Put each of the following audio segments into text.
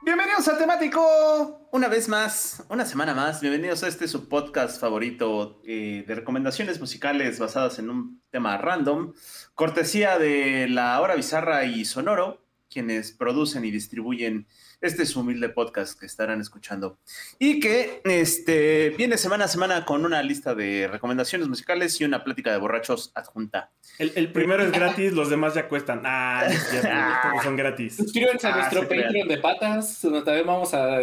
Bienvenidos a Temático, una vez más, una semana más. Bienvenidos a este su podcast favorito eh, de recomendaciones musicales basadas en un tema random, cortesía de La Hora Bizarra y Sonoro, quienes producen y distribuyen este es humilde podcast que estarán escuchando. Y que este, viene semana a semana con una lista de recomendaciones musicales y una plática de borrachos adjunta. El, primero es gratis, los demás ya cuestan. Ah, ya, todos son gratis. Suscríbanse a ah, nuestro Patreon de patas, donde también vamos a,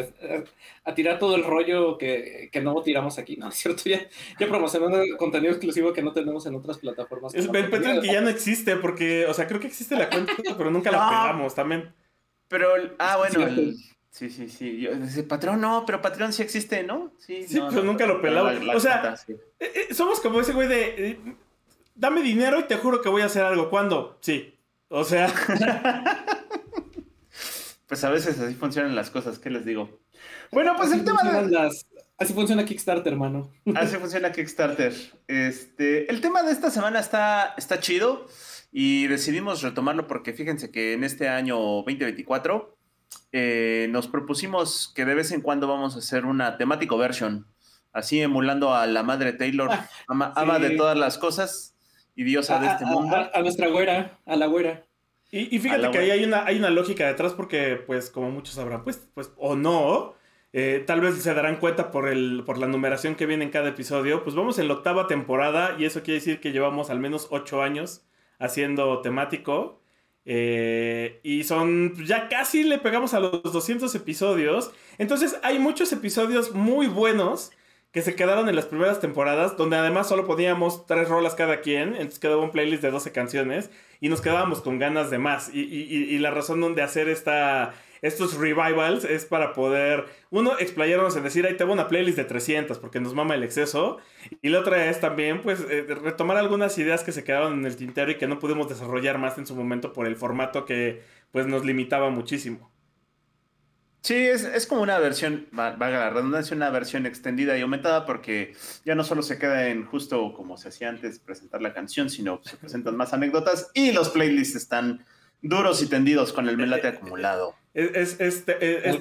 a, tirar todo el rollo que, que, no tiramos aquí, ¿no? ¿Cierto? Ya, ya promocionando contenido exclusivo que no tenemos en otras plataformas. Es el Patreon que ya no existe, porque, o sea, creo que existe la cuenta, pero nunca la pegamos también. Pero, ah, bueno, sí, sí, sí. Yo, Patrón no, pero Patreon sí existe, ¿no? Sí, sí pero nunca lo pelaba. o sea, eh, eh, somos como ese güey de, eh, dame dinero y te juro que voy a hacer algo. ¿Cuándo? Sí. O sea. pues a veces así funcionan las cosas, ¿qué les digo? Bueno, pues el tema de... Así funciona Kickstarter, hermano. Así funciona Kickstarter. Este, el tema de esta semana está, está chido. Y decidimos retomarlo porque fíjense que en este año 2024 eh, nos propusimos que de vez en cuando vamos a hacer una temático version, así emulando a la madre Taylor, ah, ama, de todas las cosas y diosa de este mundo. A, nuestra güera, a la güera. Y, fíjate que ahí hay una, hay una lógica detrás porque, pues, como muchos sabrán, pues, pues o no, eh, tal vez se darán cuenta por, el, por la numeración que viene en cada episodio, pues vamos en la octava temporada y eso quiere decir que llevamos al menos ocho años haciendo temático. Eh, y son, ya casi le pegamos a los 200 episodios. Entonces hay muchos episodios muy buenos que se quedaron en las primeras temporadas, donde además solo poníamos tres rolas cada quien, entonces quedaba un playlist de 12 canciones y nos quedábamos con ganas de más. Y, y la razón de hacer esta, estos revivals es para poder, uno, explayarnos en decir, ahí tengo una playlist de 300 porque nos mama el exceso. Y la otra es también, pues, eh, retomar algunas ideas que se quedaron en el tintero y que no pudimos desarrollar más en su momento por el formato que, pues, nos limitaba muchísimo. Sí, es, como una versión, valga la redundancia, una versión extendida y aumentada porque ya no solo se queda en justo como se hacía antes presentar la canción, sino se presentan más anécdotas y los playlists están duros y tendidos con el melate acumulado. Es, es,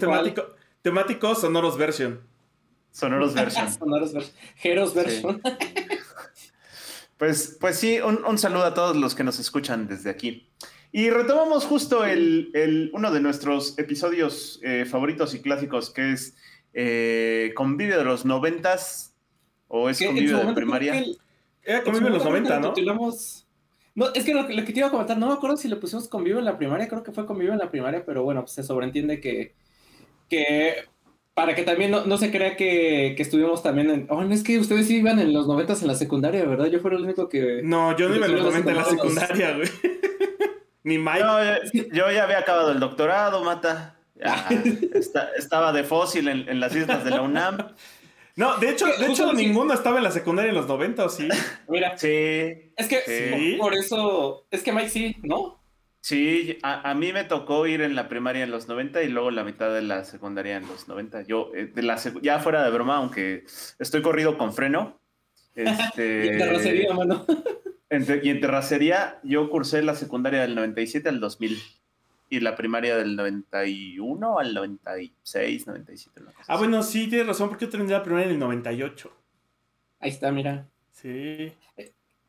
temático, temático Sonoros Version. Sonoros Version. Sonoros Version. Heroes Version. Pues, pues sí, un, saludo a todos los que nos escuchan desde aquí. Y retomamos justo el, uno de nuestros episodios eh, favoritos y clásicos, que es eh, Convivio de los noventas, o es Convivio de primaria. Era Convivio de los noventa, ¿no? No, es que lo, que te iba a comentar, no me acuerdo si le pusimos convivo en la primaria, creo que fue convivo en la primaria, pero bueno, pues se sobreentiende que, que para que también no, se crea que, que, estuvimos también en... Oh, no, es que ustedes sí iban en los noventas en la secundaria, ¿verdad? Yo fui el único que... No, yo no iba en los noventas en la secundaria, güey. Ni Mike. yo, ya había acabado el doctorado, Mata. estaba de fósil en, en las islas de la UNAM. No, de hecho, de hecho ninguno estaba en la secundaria en los 90, ¿o sí? Mira. Sí. Es que por eso, es que Mike sí, ¿no? Sí, a, mí me tocó ir en la primaria en los 90 y luego la mitad de la secundaria en los 90. Yo, eh, de la ya fuera de broma, aunque estoy corrido con freno. Este, y en terracería, mano. y en terracería, yo cursé la secundaria del 97 al 2000 y la primaria del 91 al 96, 97. ah, bueno, sí, tienes razón, porque yo tendría la primaria en el 98. Ahí está, mira. Sí.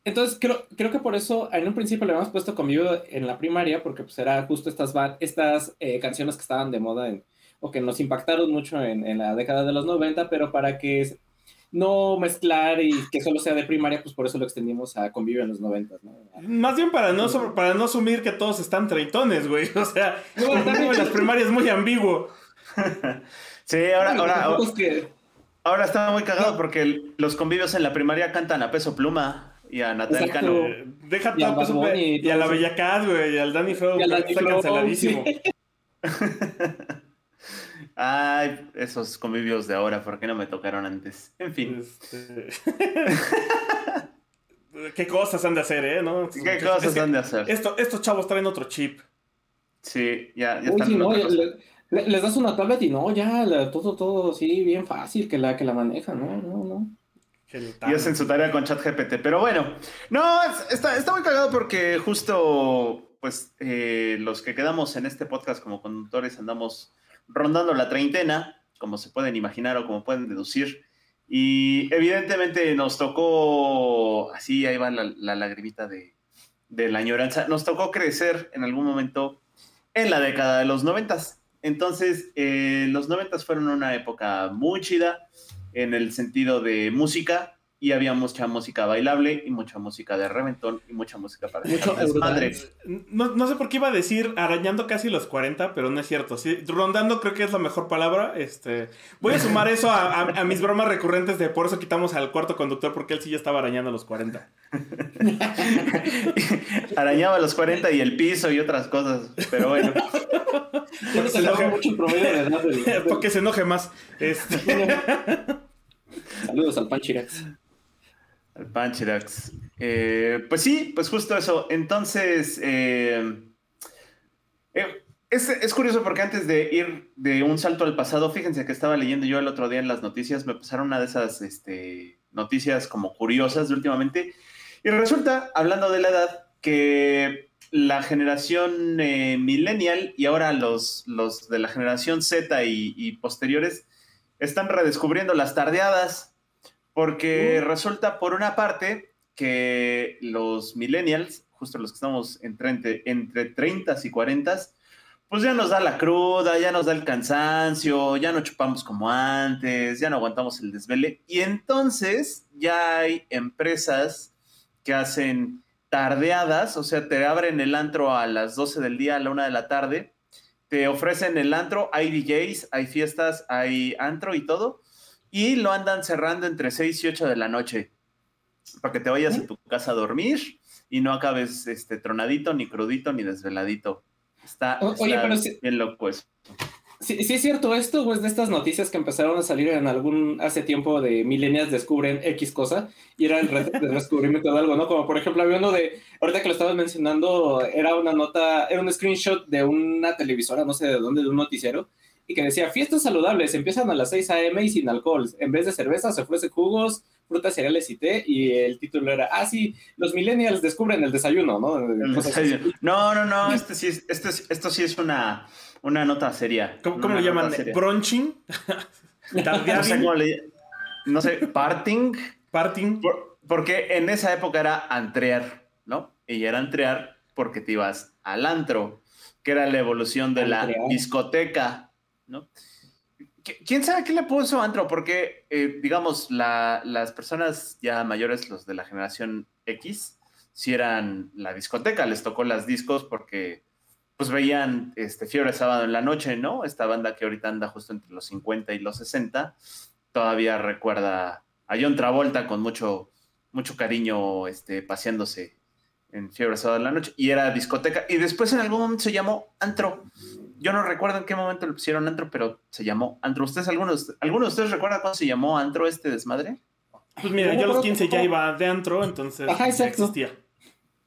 Entonces, creo, creo que por eso en un principio le habíamos puesto conmigo en la primaria, porque pues era justo estas, estas eh, canciones que estaban de moda en, o que nos impactaron mucho en, en, la década de los 90, pero para que no mezclar y que solo sea de primaria, pues por eso lo extendimos a convivio en los 90, ¿no? Más bien para no, para no asumir que todos están treitones, güey. O sea, en las primarias es muy ambiguo. sí, ahora, ahora, ahora está muy cagado porque los convivios en la primaria cantan a peso pluma y a Natal Cano. Deja y, a, peso y, a la Bella Cat, güey, y al Danny Feo, que está canceladísimo. Ay, esos convivios de ahora, ¿por qué no me tocaron antes? En fin. Este... ¿Qué cosas han de hacer, eh? ¿No? ¿Qué cosas han de hacer? estos chavos traen otro chip. Sí, ya, ya están. no, les das una tablet y no, ya, todo, todo, sí, bien fácil que la, que la maneja, no, no, no. Y hacen su tarea con ChatGPT. Pero bueno, no, está, está muy cagado porque justo, pues, eh, los que quedamos en este podcast como conductores andamos rondando la treintena, como se pueden imaginar o como pueden deducir. Y evidentemente nos tocó, así ahí va la, la lagrimita de, de la añoranza, nos tocó crecer en algún momento en la década de los noventas. Entonces, eh, los noventas fueron una época muy chida en el sentido de música y había mucha música bailable y mucha música de reventón y mucha música para Mucho madre. No, no, sé por qué iba a decir arañando casi los 40, pero no es cierto. Sí, rondando creo que es la mejor palabra. Este, voy a sumar eso a, mis bromas recurrentes de por eso quitamos al cuarto conductor porque él sí ya estaba arañando los 40. Arañaba los 40 y el piso y otras cosas, pero bueno. Porque se enoje mucho. Porque se enoje más. Este... Saludos al Panchirax. Al Panchirax. Eh, pues sí, pues justo eso. Entonces, eh, eh, es, curioso porque antes de ir de un salto al pasado, fíjense que estaba leyendo yo el otro día en las noticias, me pasaron una de esas este, noticias como curiosas de últimamente. Y resulta, hablando de la edad, que la generación millennial y ahora los, los de la generación Z y posteriores están redescubriendo las tardeadas porque uh. resulta, por una parte, que los millennials, justo los que estamos entre, entre 30 y 40, pues ya nos da la cruda, ya nos da el cansancio, ya no chupamos como antes, ya no aguantamos el desvele. Y entonces ya hay empresas que hacen tardeadas, o sea, te abren el antro a las 12 del día, a la 1 de la tarde, te ofrecen el antro, hay DJs, hay fiestas, hay antro y todo, y lo andan cerrando entre 6 y 8 de la noche, para que te vayas a tu casa a dormir y no acabes este, tronadito, ni crudito, ni desveladito. Está, bien loco eso. Sí, sí es cierto esto, o es de estas noticias que empezaron a salir en algún, hace tiempo de milenias descubren X cosa, y era el descubrimiento de algo, ¿no? Como por ejemplo, había uno de, ahorita que lo estabas mencionando, era una nota, era un screenshot de una televisora, no sé de dónde, de un noticiero, y que decía, fiestas saludables, empiezan a las 6 a.m. y sin alcohol, en vez de cerveza se ofrece jugos, frutas, cereales y té, y el título era, ah, sí, los millennials descubren el desayuno, ¿no? No, no, no, este sí este esto sí es una una nota seria. ¿Cómo, le llaman? ¿Brunching? no sé cómo le... No sé, parting. Parting. porque en esa época era antrear, ¿no? Y era antrear porque te ibas al antro, que era la evolución de la discoteca, ¿no? ¿Quién sabe qué le puso antro? Porque, eh, digamos, las personas ya mayores, los de la generación X, si eran la discoteca, les tocó las discos porque pues veían este, Fiebre Sábado en la Noche, ¿no? Esta banda que ahorita anda justo entre los 50 y los 60, todavía recuerda a John Travolta con mucho, mucho cariño este, paseándose en Fiebre Sábado en la Noche, y era discoteca, y después en algún momento se llamó Antro. Yo no recuerdo en qué momento le pusieron Antro, pero se llamó Antro. ¿Ustedes, algunos, ¿alguno de ustedes recuerda cuándo se llamó Antro este desmadre? Pues mira, yo a los 15 ya iba de Antro, entonces Ajá, existía.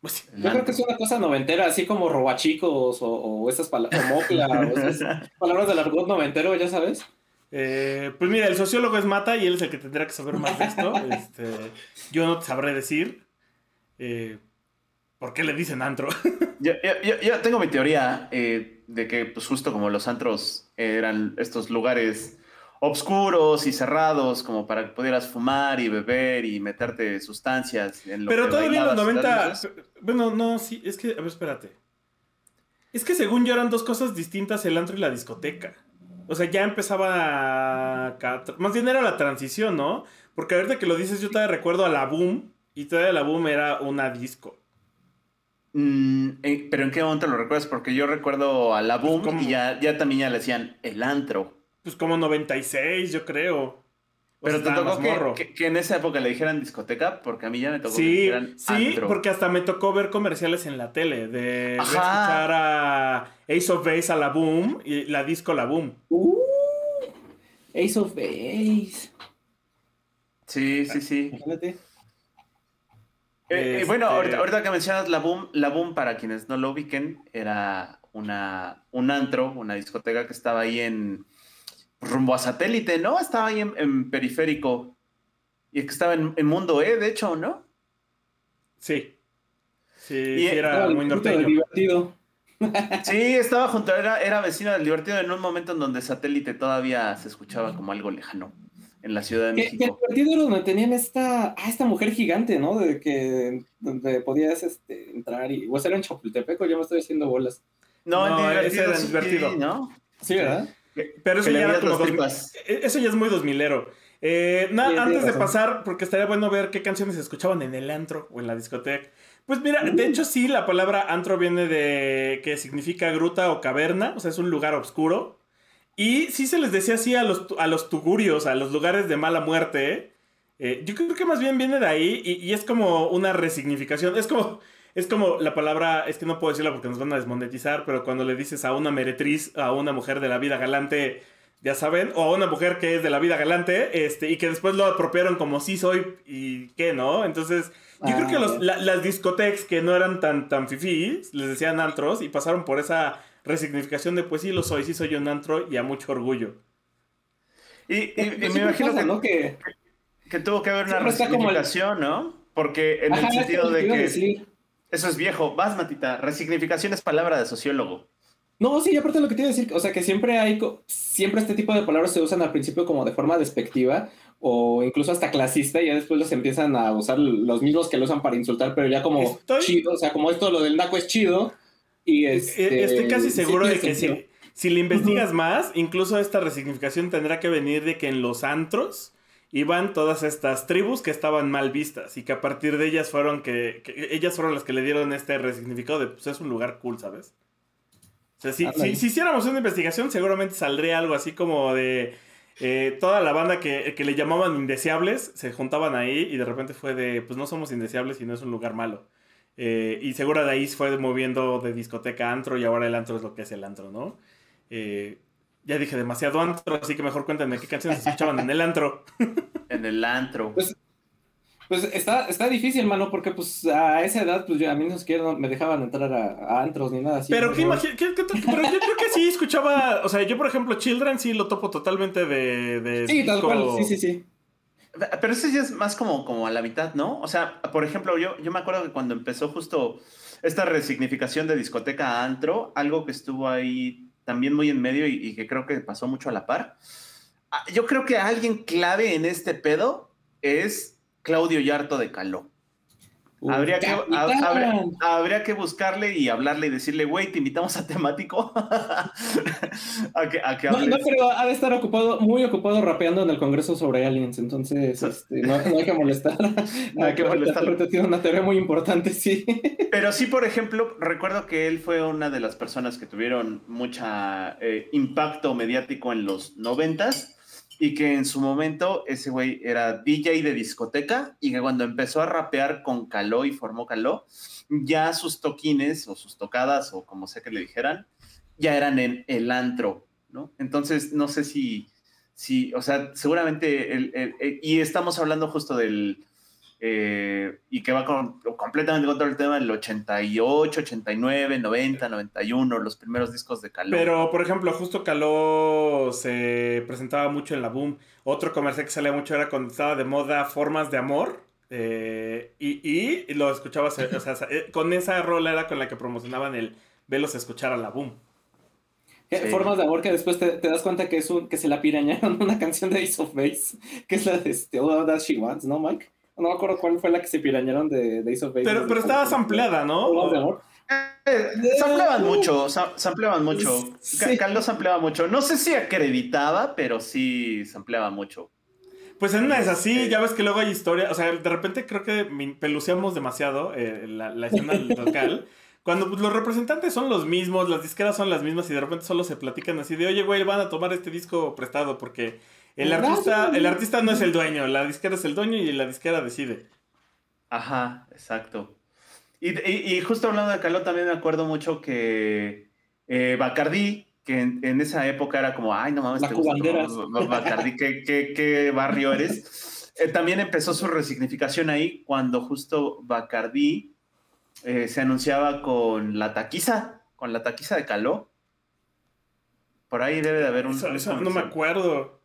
Pues Yo creo que es una cosa noventera, así como robachicos o, o esas palabras, palabras del argot noventero, ya sabes. Eh, pues mira, el sociólogo es Mata y él es el que tendrá que saber más de esto. Este, yo no te sabré decir eh, por qué le dicen antro. yo, yo, tengo mi teoría eh, de que, pues justo como los antros eran estos lugares obscuros y cerrados como para que pudieras fumar y beber y meterte sustancias en lo Pero todavía en los 90, bueno, no, sí, es que, a ver, espérate. Es que según yo eran dos cosas distintas el antro y la discoteca. O sea, ya empezaba Más bien era la transición, ¿no? Porque ahorita que lo dices, yo todavía recuerdo a la Boom y todavía la Boom era una disco. Mm, eh, pero ¿en qué momento lo recuerdas? Porque yo recuerdo a la pues, Boom y ya, ya también ya le decían el antro. Pues como 96, yo creo. Pero te tocó que, que, en esa época le dijeran discoteca, porque a mí ya me tocó sí, que dijeran Sí, porque hasta me tocó ver comerciales en la tele, de, escuchar a Ace of Base a la Boom y la disco la Boom. Uh, Ace of Base. Sí, sí, sí. Imagínate. Eh, Este- bueno, ahorita, ahorita que mencionas la boom, la boom, para quienes no lo ubiquen, era una, un antro, una discoteca que estaba ahí en rumbo a satélite, ¿no? Estaba ahí en, en periférico. Y es que estaba en, en Mundo E, de hecho, ¿no? Sí. Sí, Y era muy norteño. divertido. Sí, estaba junto, era, era vecino del divertido en un momento en donde satélite todavía se escuchaba como algo lejano en la Ciudad de Que, que el México. divertido era donde tenían esta, ah, esta mujer gigante, ¿no? De que donde podías este, entrar y. O sea, era en Chapultepec o ya me estoy haciendo bolas. No, No, ese era en sí, divertido. ¿no? Sí, ¿verdad? Pero eso ya era como dos-. Eh, Eso ya es muy dos milero. Eh, na- Sí, tienes antes de pasar, porque estaría bueno ver qué canciones se escuchaban en el antro o en la discoteca. Pues mira, de hecho sí, la palabra antro viene de que significa gruta o caverna, o sea, es un lugar oscuro. Y sí se les decía así a los, a los tugurios, a los lugares de mala muerte. ¿eh? Yo creo que más bien viene de ahí y, y es como una resignificación. Es como, es como la palabra, es que no puedo decirla porque nos van a desmonetizar, pero cuando le dices a una meretriz, a una mujer de la vida galante, ya saben, o a una mujer que es de la vida galante, este, y que después lo apropiaron como sí soy y qué, ¿no? Entonces, yo Ah, creo que los- ok. la- las discotecas que no eran tan, tan fifís, les decían antros y pasaron por esa resignificación de pues sí lo soy, sí soy un antro y a mucho orgullo. Y, y- y Pues me imagino pasa, que, ¿no? Que, que tuvo que haber una el- resignificación, ¿no? Porque en Ajá, el sentido de que decir. eso es viejo. Vas, Matita. Resignificación es palabra de sociólogo. No, sí, aparte de lo que te iba a decir, o sea, que siempre hay, siempre este tipo de palabras se usan al principio como de forma despectiva o incluso hasta clasista y ya después los empiezan a usar los mismos que lo usan para insultar, pero ya como Estoy- chido, o sea, como esto lo del naco es chido y este, Eh, Estoy casi sí seguro de que si, si le investigas más, incluso esta resignificación tendrá que venir de que en los antros iban todas estas tribus que estaban mal vistas y que a partir de ellas fueron que, que ellas fueron las que le dieron este resignificado de pues es un lugar cool, ¿sabes? O sea, si, si, si hiciéramos una investigación seguramente saldría algo así como de eh, toda la banda que, que le llamaban indeseables se juntaban ahí y de repente fue de pues no somos indeseables y no es un lugar malo. Eh, y seguro de ahí se fue moviendo de discoteca a antro y ahora el antro es lo que es el antro, ¿no? Eh, ya dije demasiado antro, así que mejor cuéntenme qué canciones escuchaban en el antro. En el antro. Pues, Pues está, está difícil, mano, porque pues a esa edad, pues yo, a mí no siquiera me dejaban entrar a, a antros ni nada así. Pero. ¿qué imagi- qué- qué- pero yo creo que sí escuchaba, o sea, yo por ejemplo Children sí lo topo totalmente de... de Sí, tal cual, sí, sí, sí. Pero ese ya es más como, como a la mitad, ¿no? O sea, por ejemplo, yo, yo me acuerdo que cuando empezó justo esta resignificación de discoteca a antro, algo que estuvo ahí también muy en medio y, y que creo que pasó mucho a la par. Ah, Yo creo que alguien clave en este pedo es Claudio Yarto de Caló. Habría que, habría, habría que buscarle y hablarle y decirle, güey, te invitamos a temático a que, a que No, pero ha de estar ocupado, muy ocupado rapeando en el Congreso sobre aliens, entonces este, no, no hay que molestar. No hay que. Ahorita Tiene una tarea muy importante, sí. Pero sí, por ejemplo, recuerdo que él fue una de las personas que tuvieron mucha eh, impacto mediático en los noventas y que en su momento ese güey era DJ de discoteca y que cuando empezó a rapear con Caló y formó Caló, ya sus toquines o sus tocadas o como sea que le dijeran, ya eran en el antro, ¿no? Entonces, no sé si, si o sea, seguramente, el- y estamos hablando justo del, eh, y que va con, completamente contra el tema del 88, 89, 90, 91, los primeros discos de Caló. Pero, por ejemplo, justo Caló se presentaba mucho en la Boom. Otro comercial que salía mucho era cuando estaba de moda Formas de Amor. eh, y, y lo escuchabas, eh, o sea, con esa rola era con la que promocionaban el velos a escuchar a la Boom. Sí. Formas de amor que después te, te das cuenta que es un, que se la pirañaron una canción de Ace of Base, que es la de este, All That She Wants, ¿no, Mike? No me acuerdo cuál fue la que se pirañaron de, de Ace of. Pero, pero estaba sampleada, de ¿no? amor. Eh, sampleaban mucho, sa- sampleaban mucho. Sí. Ca- Caló sampleaba mucho. No sé si acreditaba, pero sí sampleaba mucho. Pues en una es así, Este- ya ves que luego hay historia, o sea, de repente creo que peluceamos demasiado eh, la, la escena local. Cuando pues, los representantes son los mismos, las disqueras son las mismas y de repente solo se platican así de, oye, güey, van a tomar este disco prestado porque el ¿Verdad? artista, el artista no es el dueño, la disquera es el dueño y la disquera decide. Ajá, exacto. Y, y- y justo hablando de Caló, también me acuerdo mucho que eh, Bacardí, que en, esa época era como, ay, no mames, te Bacardi, ¿qué, qué, qué barrio eres? Eh, también empezó su resignificación ahí cuando justo Bacardi eh, se anunciaba con la taquiza, con la taquiza de Caló. Por ahí debe de haber un... Eso, no me acuerdo.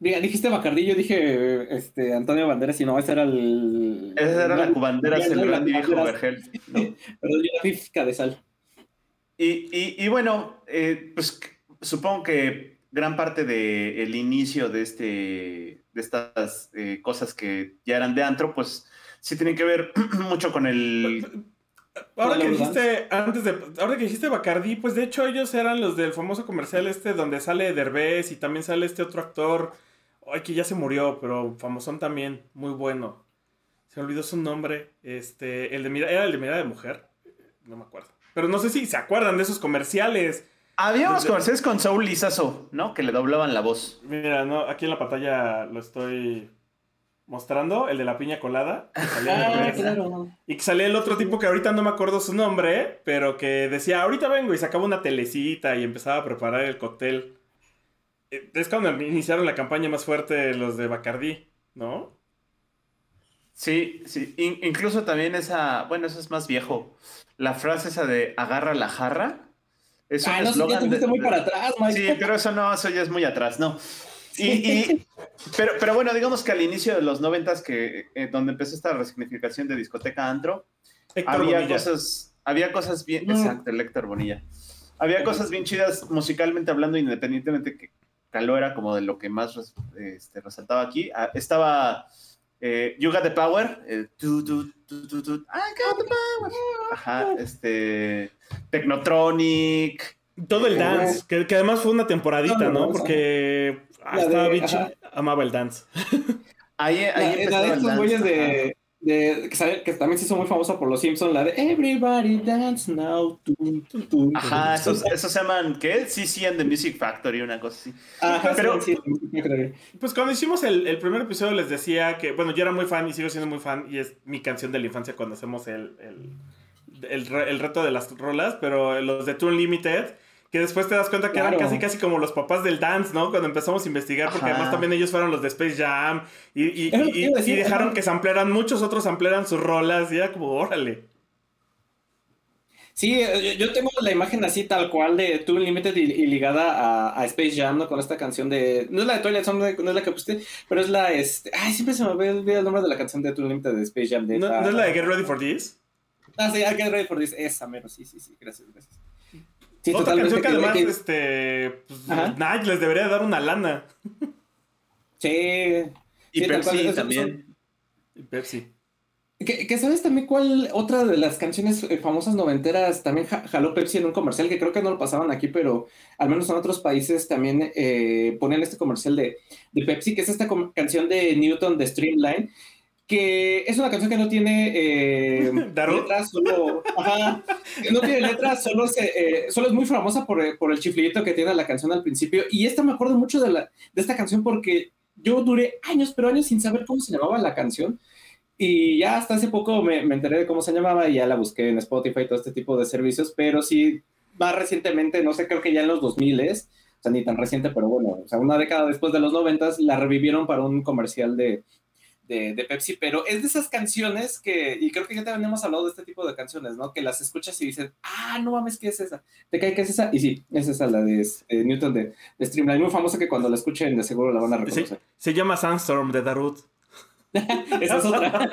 Dijiste Bacardi, yo dije este, Antonio Banderas y no, ese era el... Ese era la cubanderas, el gran viejo Vergel. Pero yo la física de sal. Y, y, bueno, eh, pues supongo que gran parte del inicio de, este, de estas eh, cosas que ya eran de antro, pues sí tienen que ver mucho con el... Ahora que dijiste, antes de, ahora que dijiste Bacardi, pues de hecho ellos eran los del famoso comercial este donde sale Derbez y también sale este otro actor, ay que ya se murió, pero famosón también, muy bueno. Se me olvidó su nombre, este, el de mira, era el de mirada de mujer, no me acuerdo. Pero no sé si se acuerdan de esos comerciales. Había unos comerciales con Saul Lizazo, ¿no? Que le doblaban la voz. Mira, no, aquí en la pantalla lo estoy mostrando, el de la piña colada. ah, claro. Y que salía el otro tipo que ahorita no me acuerdo su nombre, pero que decía, ahorita vengo y sacaba una telecita y empezaba a preparar el cóctel. Es cuando iniciaron la campaña más fuerte los de Bacardí, ¿no? Sí, sí. incluso también esa, bueno, eso es más viejo. La frase esa de agarra la jarra. Es un ah, no, ya te muy para atrás, Mike. Sí, pero eso no, eso ya es muy atrás, no. Y, pero, pero bueno, digamos que al inicio de los noventas, que eh, donde empezó esta resignificación de discoteca antro, había cosas, había cosas bien, mm. exacto, el Héctor Bonilla. Había cosas bien chidas musicalmente hablando, independientemente que Caló era como de lo que más este, resaltaba aquí. Ah, estaba eh, you Got the Power. Eh, I got the power. Ajá, este. Technotronic. Todo el dance, que, que, además fue una temporadita, ¿no? Porque hasta Bitch amaba el dance. Ahí, ahí la, la de estos güeyes de, de, que, que, también se hizo muy famosa por los Simpsons, la de Everybody Dance Now. Ajá, esos, esos, se llaman, ¿qué? sí and the Music Factory, una cosa así. Ajá, pero, sí, pues cuando hicimos el, el, primer episodio les decía que, bueno, yo era muy fan y sigo siendo muy fan y es mi canción de la infancia cuando hacemos el, el, el, el reto de las rolas, pero los de Toon Limited que después te das cuenta que eran casi casi como los papás del dance, ¿no? Cuando empezamos a investigar, porque además también ellos fueron los de Space Jam y, y, y, dejaron que samplearan, muchos otros samplearan sus rolas y era como, órale. Sí, eh, yo tengo la imagen así tal cual de Tool Limited y, ligada a, Space Jam, ¿no? Con esta canción de... No es la de Toilet no es la que pusiste, pero es la... Este, ay, siempre se me olvida el nombre de la canción de Tool Limited de Space Jam. ¿No, ¿No, es la de Get Ready for This? Ah, sí, Get Ready for This, esa, mero, sí, sí, sí, gracias, gracias. Otra canción que además, este, pues, Nike les debería dar una lana. Sí. Y Pepsi también. Y Pepsi. Que, sabes también cuál otra de las canciones eh, famosas noventeras también jaló Pepsi en un comercial, que creo que no lo pasaban aquí, pero al menos en otros países también eh, ponían este comercial de, de, Pepsi, que es esta canción de Newton de Streamline, que es una canción que no tiene eh, letras, solo, no tiene letras, solo, eh, solo es muy famosa por, eh, por, el chiflito que tiene la canción al principio. Y esta me acuerdo mucho de, la, de esta canción porque yo duré años, pero años sin saber cómo se llamaba la canción. Y ya hasta hace poco me, me enteré de cómo se llamaba y ya la busqué en Spotify y todo este tipo de servicios, pero sí, más recientemente, no sé, creo que ya en los 2000 es, o sea, ni tan reciente, pero bueno, o sea, una década después de los 90 la revivieron para un comercial de, de, Pepsi, pero es de esas canciones que, y creo que ya también hemos hablado de este tipo de canciones, ¿no? Que las escuchas y dices, ah, no mames, ¿qué es esa? ¿Te cae que es esa? Y sí, es esa, la de eh, Newton de, de, Streamline, muy famosa que cuando la escuchen de seguro la van a reconocer. Se, llama Sandstorm de Darut. Esa es otra.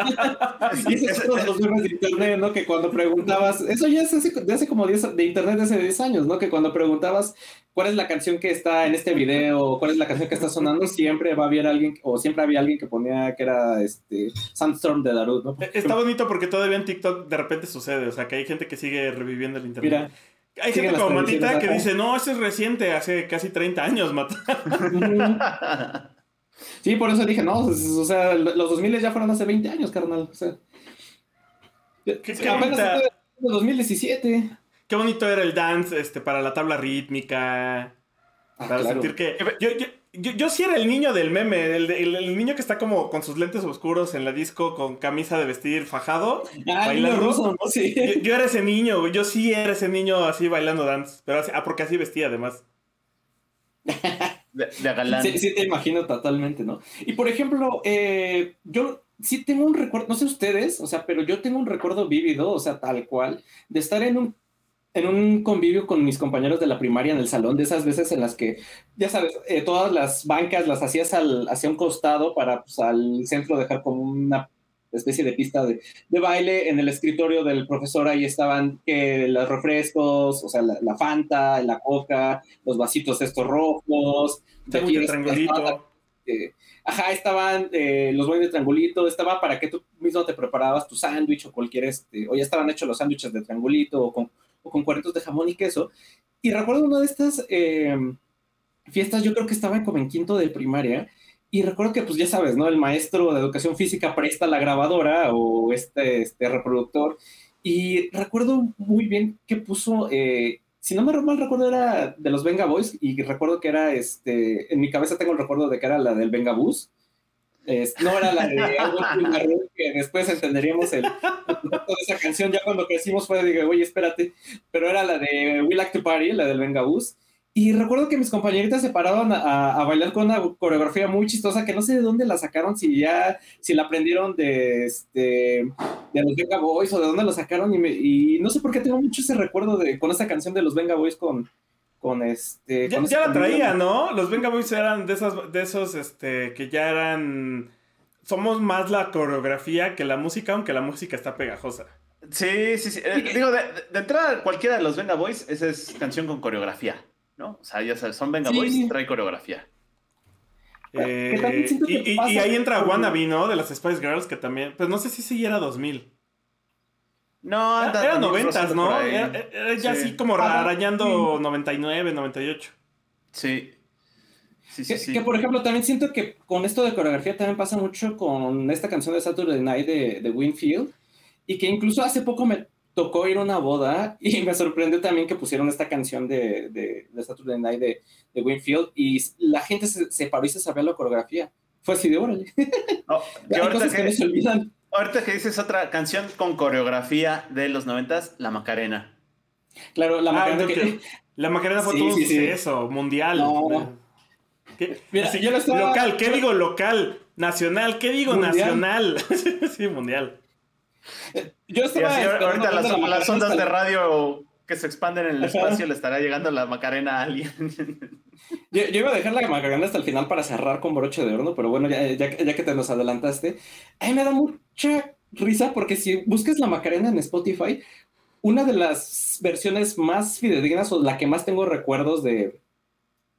y ese es otro de los memes de internet, ¿no? Que cuando preguntabas, eso ya es hace, de hace como 10, de internet de hace 10 años, ¿no? Que cuando preguntabas cuál es la canción que está en este video, cuál es la canción que está sonando, siempre va a haber alguien, o siempre había alguien que ponía que era este Sandstorm de Darut, ¿no? Está bonito porque todavía en TikTok de repente sucede, o sea, que hay gente que sigue reviviendo el internet. Mira, hay gente como Matita que dice, no, eso es reciente, hace casi 30 años, Mata. Sí, por eso dije, no, o sea, los 2000 ya fueron hace 20 años, carnal. O sea, qué, qué bonita... 2017. Qué bonito era el dance este, para la tabla rítmica. Ah, para sentir que. Yo, yo, yo, sí era el niño del meme, el, el, niño que está como con sus lentes oscuros en la disco, con camisa de vestir fajado, ah, bailando. sí. yo, era ese niño, yo sí era ese niño así bailando dance, pero así, ah, porque así vestía además. de, sí, te imagino totalmente, ¿no? Y por ejemplo, eh, yo sí tengo un recuerdo, no sé ustedes, o sea, pero yo tengo un recuerdo vívido, o sea, tal cual, de estar en un en un convivio con mis compañeros de la primaria en el salón, de esas veces en las que, ya sabes, eh, todas las bancas las hacías al, hacia un costado para pues, al centro dejar como una especie de pista de, de, baile. En el escritorio del profesor ahí estaban eh, los refrescos, o sea, la, Fanta, la Coca, los vasitos estos rojos. De triangulito. Eh, ajá, estaban eh, los bueyes de triangulito, estaba para que tú mismo te preparabas tu sándwich o cualquier, este, o ya estaban hechos los sándwiches de triangulito o con o con cuartos de jamón y queso. Y recuerdo una de estas eh, fiestas, yo creo que estaba como en quinto de primaria, y recuerdo que, pues ya sabes, ¿no? El maestro de educación física presta la grabadora o este, este reproductor, y recuerdo muy bien que puso, eh, si no me mal recuerdo, era de los Venga Boys, y recuerdo que era, este, en mi cabeza tengo el recuerdo de que era la del Venga Bus, no era la de que después entenderíamos el, de esa canción. Ya cuando crecimos fue de, oye, espérate, pero era la de We Like to Party, la del Venga Bus. Y recuerdo que mis compañeritas se paraban a, bailar con una coreografía muy chistosa que no sé de dónde la sacaron, si ya, si la aprendieron de, este, de los Venga Boys o de dónde la sacaron. Y, y no sé por qué tengo mucho ese recuerdo de, con esta canción de los Venga Boys con, con este. Ya, la traía, ¿no? Los Venga Boys eran de esas, de esos, este, que ya eran. Somos más la coreografía que la música, aunque la música está pegajosa. Sí, sí, sí. Eh, digo, de, entrada, cualquiera de los Venga Boys, esa es canción con coreografía, ¿no? O sea, ya sabes, son Venga Boys, trae coreografía. Eh, y, ahí entra Wannabe, ¿no? De las Spice Girls, que también. Pues no sé si sí era 2000. No, era, era 90, ¿no? Era, ya así como arañando 99, 98. Sí. Sí, sí, que, sí. que, por ejemplo, también siento que con esto de coreografía también pasa mucho con esta canción de Saturday Night de, de Winfield. Y que incluso hace poco me tocó ir a una boda y me sorprendió también que pusieron esta canción de, de, de Saturday Night de, de, Winfield y la gente se, se, paró y se sabía la coreografía. Fue así de órale. No, cosas que, que no se olvidan. Ahorita que dices otra canción con coreografía de los noventas, La Macarena. Claro, La Macarena. Ah, que... La Macarena fue todo un suceso mundial. Mira, yo lo estaba... Local, ¿qué digo local? Nacional, ¿qué digo nacional? sí, mundial. Yo estaba. ahorita las, las ondas de radio que se expanden en el espacio le estará llegando la Macarena a alguien. yo, iba a dejar la Macarena hasta el final para cerrar con broche de horno, pero bueno, ya, ya, que te nos adelantaste, a mí me da mucha risa porque si buscas la Macarena en Spotify, una de las versiones más fidedignas o la que más tengo recuerdos de,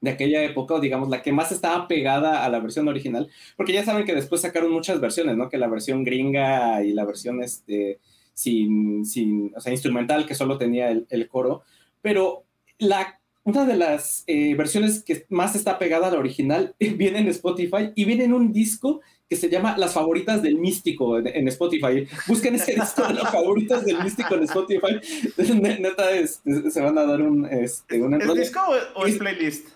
de aquella época, o digamos, la que más estaba pegada a la versión original, porque ya saben que después sacaron muchas versiones, ¿no? Que la versión gringa y la versión, este, sin, sin, o sea, instrumental que solo tenía el, el coro, pero la, una de las eh, versiones que más está pegada a la original viene en Spotify y viene en un disco que se llama Las favoritas del místico en, Spotify. Busquen ese disco de las favoritas del místico en Spotify. Neta, es, se van a dar un... Este, ¿Es disco o, es playlist?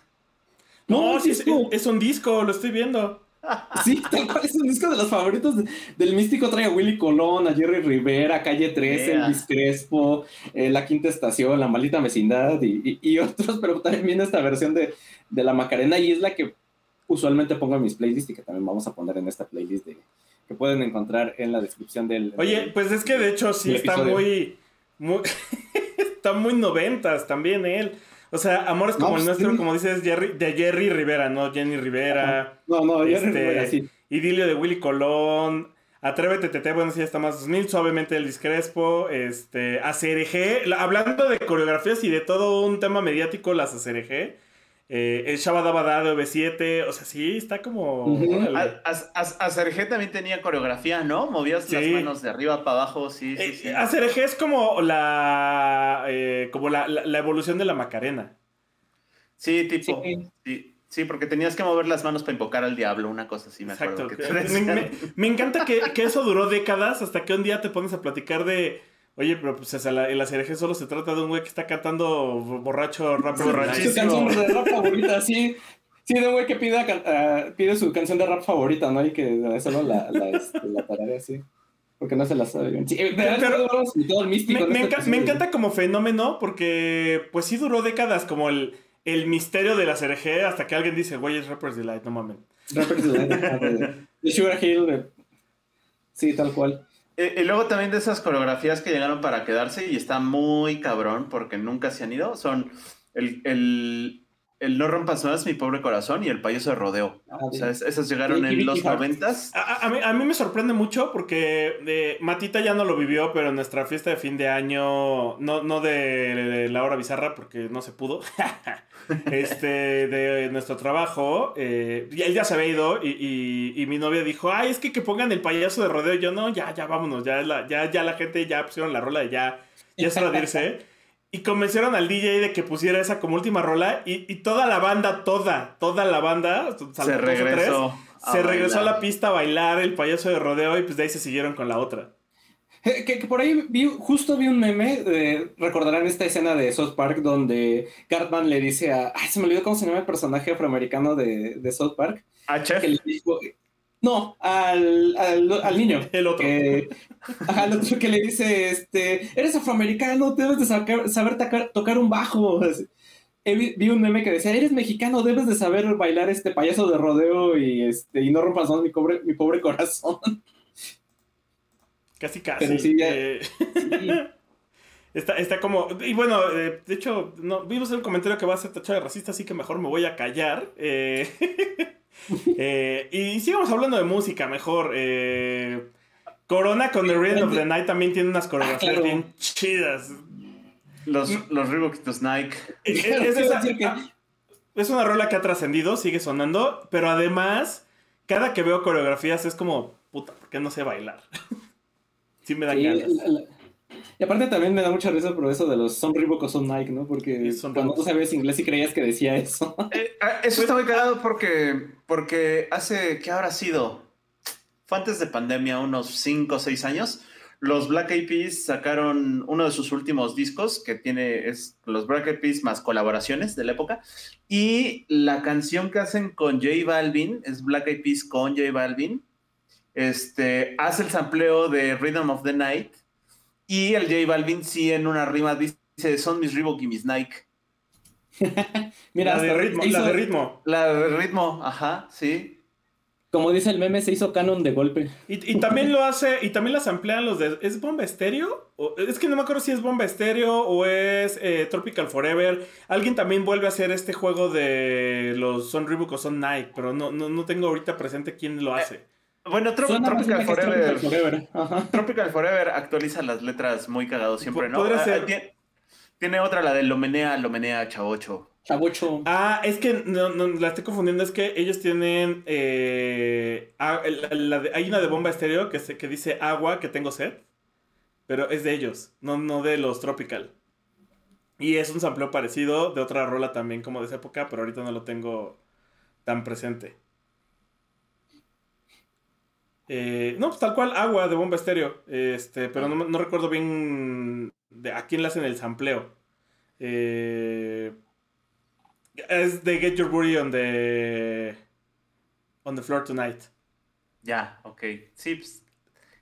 No, no es, es, un disco, lo estoy viendo. Sí, tal cual es un disco de los favoritos del místico. Trae a Willy Colón, a Jerry Rivera, Calle 13, Elvis Crespo, eh, La Quinta Estación, La Maldita Vecindad y, otros, pero también viene esta versión de, La Macarena y es la que usualmente pongo en mis playlists y que también vamos a poner en esta playlist que pueden encontrar en la descripción del. Oye, pues es que de hecho sí está muy. muy está muy noventas también él. O sea, amores como el pues, nuestro, como dices, Jerry, de Jerry Rivera, ¿no? Jenny Rivera. No, no, Jerry este, Rivera, sí. Idilio de Willy Colón. Atrévete, Tete, bueno, sí, está más 2000, suavemente el discrespo, este, ACRG, hablando de coreografías y de todo un tema mediático, las ACRG, eh, el Shabadabada de OV7, o sea, sí, está como... Uh ACRG también tenía coreografía, ¿no? Movías las manos de arriba para abajo, sí, sí, eh, sí. ACRG es como la, eh, como la, la, evolución de la Macarena. Sí, tipo, sí. sí. porque tenías que mover las manos para invocar al diablo, una cosa así, me acuerdo. me, me, me, encanta que, que eso duró décadas hasta que un día te pones a platicar de Oye, pero pues en la, la serie solo se trata de un güey que está cantando borracho, rap borrachísimo. Su canción de rap favorita, sí. Sí, de un güey que pide, uh, pide su canción de rap favorita, ¿no? Y que solo la, la, este, la tararea así. Porque no se la sabe Sí, pero, todo el místico me, me, encanta como fenómeno porque pues sí duró décadas como el, el misterio de la CRG hasta que alguien dice, güey, es Rapper's Delight, no mames. Rapper's Delight, de, Sugar Hill, sí, tal cual. Y, luego también de esas coreografías que llegaron para quedarse y está muy cabrón porque nunca se han ido, son el, el, el No rompas más, mi pobre corazón y el payaso de rodeo. Ah, o sea, esas llegaron en los noventas. A, mí, a, mí, me sorprende mucho porque de, Matita ya no lo vivió, pero en nuestra fiesta de fin de año, no, no de, la hora bizarra porque no se pudo, este, de nuestro trabajo, eh, él ya se había ido y, y, mi novia dijo, ay, es que que pongan el payaso de rodeo. Y yo, no, ya, ya, vámonos, ya, la, ya, ya la gente ya pusieron la rola de ya, ya es hora de irse. Y convencieron al DJ de que pusiera esa como última rola y, toda la banda, toda, toda la banda, se regresó. se regresó a la pista a bailar el payaso de rodeo y pues de ahí se siguieron con la otra. Eh, que, por ahí vi, justo vi un meme, de, recordarán esta escena de South Park donde Cartman le dice a... Ay, se me olvidó cómo se llama el personaje afroamericano de, de South Park. ¿A Chef? No, al, al, niño. El otro. Que, al otro que le dice, este, eres afroamericano, debes de saber, tocar, un bajo. Vi, un meme que decía, eres mexicano, debes de saber bailar este payaso de rodeo y, este, y no rompas más mi, pobre, mi pobre corazón. Casi, casi. sí, eh, Está, está como. Y bueno, eh, de hecho, no, vimos un comentario que va a ser tachado de racista, así que mejor me voy a callar. Eh, eh, y sigamos hablando de música, mejor. Corona con The Rhythm of the Night también tiene unas coreografías bien chidas. Los, los Reebok Nike. Es, es, una rola que ha trascendido, sigue sonando, pero además, cada que veo coreografías es como, puta, ¿por qué no sé bailar? sí me dan ganas. Y aparte también me da mucha risa por eso de los son Reebok o son Nike, ¿no? Porque cuando tú sabías inglés y creías que decía eso. Eh, ah, eso está muy cagado porque, porque hace, ¿qué habrá sido? Fue antes de pandemia, unos 5 o 6 años. Los Black Eyed Peas sacaron uno de sus últimos discos que tiene es los Black Eyed Peas más colaboraciones de la época y la canción que hacen con J Balvin es Black Eyed Peas con J Balvin. Este hace el sampleo de Rhythm of the Night y el J Balvin sí en una rima dice, son mis Reebok y mis Nike. Mira, la de ritmo, la de ritmo. La de ritmo, ajá, sí. Como dice el meme, se hizo canon de golpe. Y, también lo hace, y también las amplían los de. ¿Es Bomba Estéreo? Es que no me acuerdo si es Bomba Estéreo o es eh, Tropical Forever. Alguien también vuelve a hacer este juego de los son Reebok o son Nike, pero no, no, no tengo ahorita presente quién lo hace. Bueno, Tropical Forever. Tropical Forever. actualiza las letras muy cagado siempre, ¿no? Ah, tiene, otra, la de Lomenea, Lomenea, Chavocho. Chavocho. Ah, es que no, la estoy confundiendo. Es que ellos tienen. Eh, hay una de bomba estéreo que, que dice agua, que tengo sed. Pero es de ellos, no, no de los Tropical. Y es un sampleo parecido de otra rola también, como de esa época, pero ahorita no lo tengo tan presente. Eh, no, pues tal cual, agua de bomba estéreo. Este, pero no, recuerdo bien de a quién le hacen el sampleo. Eh, es de Get Your Booty on the, on the Floor Tonight. Ya, ok. Sí, pues,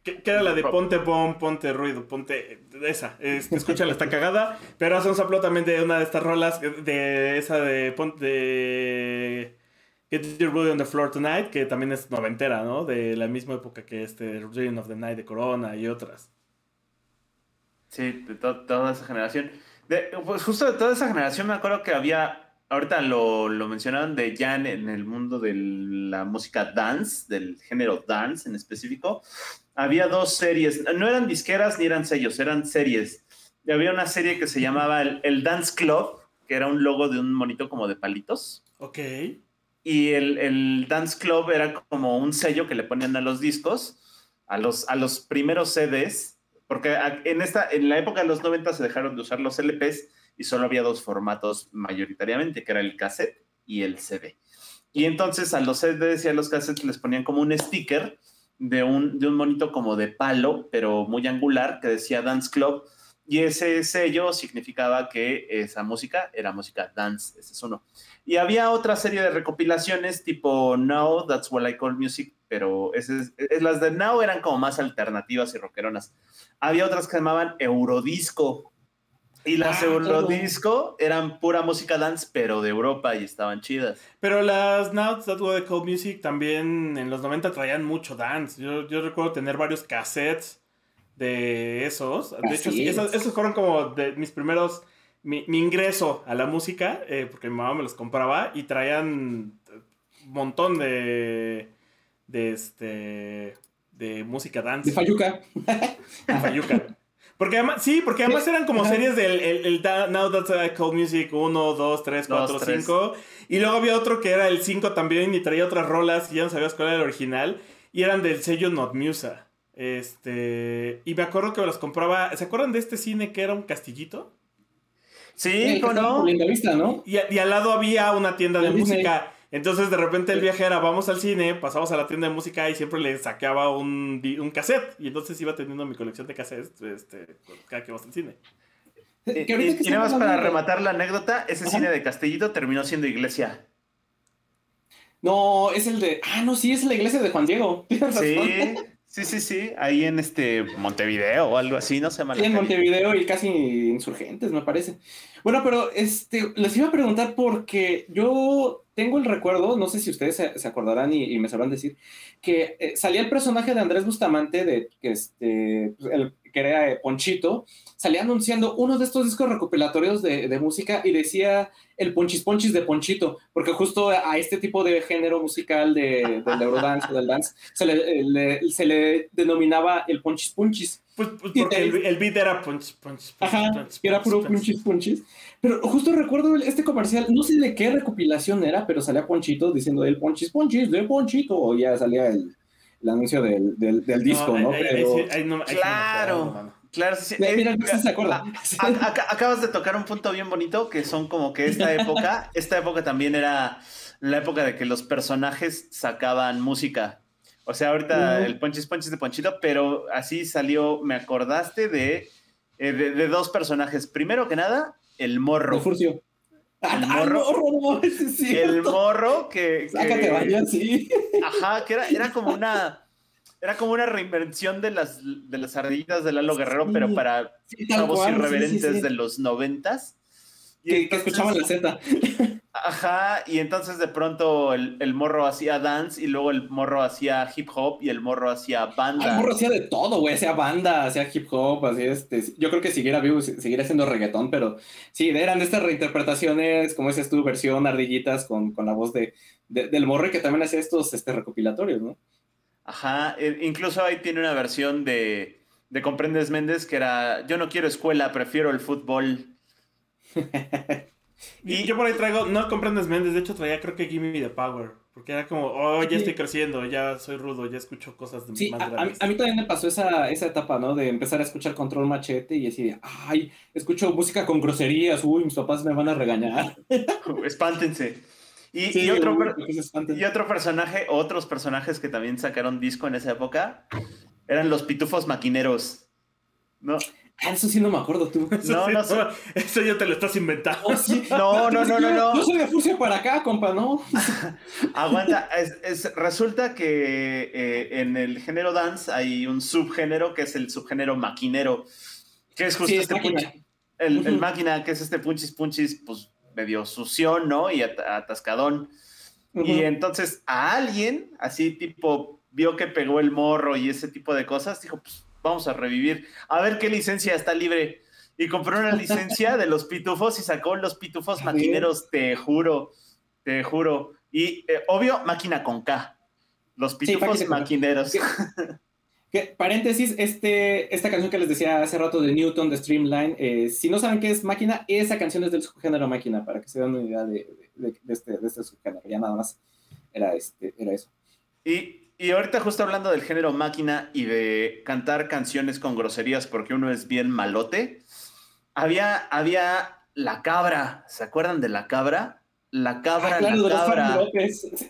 que, era la de ponte bomb, ponte ruido, ponte esa. Este, escúchala, está cagada. Pero hace un sampleo también de una de estas rolas, de esa de ponte... De, Get Your Booty on the Floor Tonight, que también es noventera, ¿no? De la misma época que este Rhythm of the Night de Corona y otras. Sí, de toda esa generación. pues justo de toda esa generación me acuerdo que había, ahorita lo, lo mencionaron de Jan en el mundo de la música dance, del género dance en específico. Había dos series, no eran disqueras ni eran sellos, eran series. Y había una serie que se llamaba el, el Dance Club, que era un logo de un monito como de palitos. Ok y el, Dance Club era como un sello que le ponían a los discos, a los, a los primeros CDs, porque en, esta, en la época de los 90 se dejaron de usar los LPs y solo había dos formatos mayoritariamente, que era el cassette y el CD. Y entonces a los CDs y a los cassettes les ponían como un sticker de un, de un monito como de palo, pero muy angular, que decía Dance Club. Y ese sello significaba que esa música era música dance, ese es uno. Y había otra serie de recopilaciones tipo Now, That's What I Call Music, pero ese es, las de Now eran como más alternativas y rockeronas. Había otras que se llamaban Eurodisco. Y las ah, Eurodisco eran pura música dance, pero de Europa y estaban chidas. Pero las Now That's What I Call Music también en los 90 traían mucho dance. Yo, yo recuerdo tener varios cassettes de esos. De hecho, esos, fueron como de mis primeros mi, ingreso a la música, eh, porque mi mamá me los compraba y traían un montón de, de, este, de música dance. De Fayuca. De Fayuca. Porque además, sí, porque además eran como series del el, Now That's I Call Music 1, 2, 3, 4, 5. Y luego había otro que era el 5 también y traía otras rolas y ya no sabías cuál era el original. Y eran del sello Not Musa. Este. Y me acuerdo que me los compraba. ¿Se acuerdan de este cine que era un castillito? Sí, no? ¿no? Y, y, al lado había una tienda de música. Entonces de repente el viaje era, vamos al cine, pasamos a la tienda de música y siempre le saqueaba un, un cassette. Y entonces iba teniendo mi colección de cassettes este, cada que vamos al cine. Y, nada más para rematar la anécdota, ese cine de Castellito terminó siendo iglesia. No, es el de... Ah, no, sí, es la iglesia de Juan Diego. Sí, Sí, sí, sí, ahí en este Montevideo o algo así, no sé mal. en Montevideo y casi insurgentes, me parece. Bueno, pero este, les iba a preguntar porque yo tengo el recuerdo, no sé si ustedes se, acordarán y, me sabrán decir, que eh, salía el personaje de Andrés Bustamante, de, que, este, pues, el, que era eh, Ponchito, salía anunciando uno de estos discos recopilatorios de, de, música y decía el Ponchis Ponchis de Ponchito, porque justo a este tipo de género musical de, del Eurodance o del dance se le, se le denominaba el Ponchis Ponchis. Pues, pues porque el, beat era punch, punch, punch, Ajá, era puro punchis, punchis. Pero justo recuerdo este comercial, no sé de qué recopilación era, pero salía Ponchito diciendo el Ponchis Ponchis de Ponchito, o ya salía el, el anuncio del, del, del disco, ¿no? claro. Claro, sí, Mira, eh, se acuerda. acabas de tocar un punto bien bonito que son como que esta época, esta época también era la época de que los personajes sacaban música. O sea, ahorita el Ponchis Ponchis de Ponchito, pero así salió, me acordaste de, eh, de, dos personajes. Primero que nada, el morro. El furcio. El ah, morro, morro el morro que, Sácate vaya, sí. Ajá, que era, era como una era como una reinvención de las, de las ardillitas de Lalo Guerrero, pero para nuevos irreverentes de los noventas. Que, que, escuchaban la Z. Ajá, y entonces de pronto el, morro hacía dance y luego el morro hacía hip hop y el morro hacía banda. el morro hacía de todo, güey, hacía banda, hacía hip hop, así este. Yo creo que siguiera vivo, seguiría haciendo reggaetón, pero sí, eran de estas reinterpretaciones, como dices tú, versión ardillitas con, con la voz de, del morro que también hacía estos este, recopilatorios, ¿no? Ajá, e, incluso ahí tiene una versión de, de Comprendes Méndez que era Yo no quiero escuela, prefiero el fútbol. y yo por ahí traigo, no Comprendes Méndez, de hecho traía creo que Gimme the Power, porque era como, oh, ya estoy creciendo, ya soy rudo, ya escucho cosas de sí, más a, a, mí también me pasó esa, esa etapa, ¿no? De empezar a escuchar Control Machete y decir, ay, escucho música con groserías, uy, mis papás me van a regañar. Espántense. Y, otro, y otro personaje, otros personajes que también sacaron disco en esa época, eran los pitufos maquineros. ¿No? Ah, eso sí no me acuerdo tú. No, no, eso ya te lo estás inventando. Oh, no, no, no, no, no. Yo soy de Furcia para acá, compa, ¿no? Aguanta, es, resulta que eh, en el género dance hay un subgénero que es el subgénero maquinero, que es justo este el, el, máquina, que es este punchis punchis, pues medio sución, ¿no? Y atascadón. Y entonces a alguien, así tipo, vio que pegó el morro y ese tipo de cosas, dijo, pues vamos a revivir, a ver qué licencia está libre. Y compró una licencia de los pitufos y sacó los pitufos maquineros, te juro, te juro. Y eh, obvio, máquina con K. Los pitufos maquineros. paréntesis, este, esta canción que les decía hace rato de Newton, de Streamline, eh, si no saben qué es máquina, esa canción es del subgénero máquina, para que se den una idea de, este, de este, subgénero. Ya nada más era, este, era eso. Y, y, ahorita justo hablando del género máquina y de cantar canciones con groserías porque uno es bien malote, había, había La Cabra, ¿se acuerdan de La Cabra? La Cabra, ah, claro, La Cabra.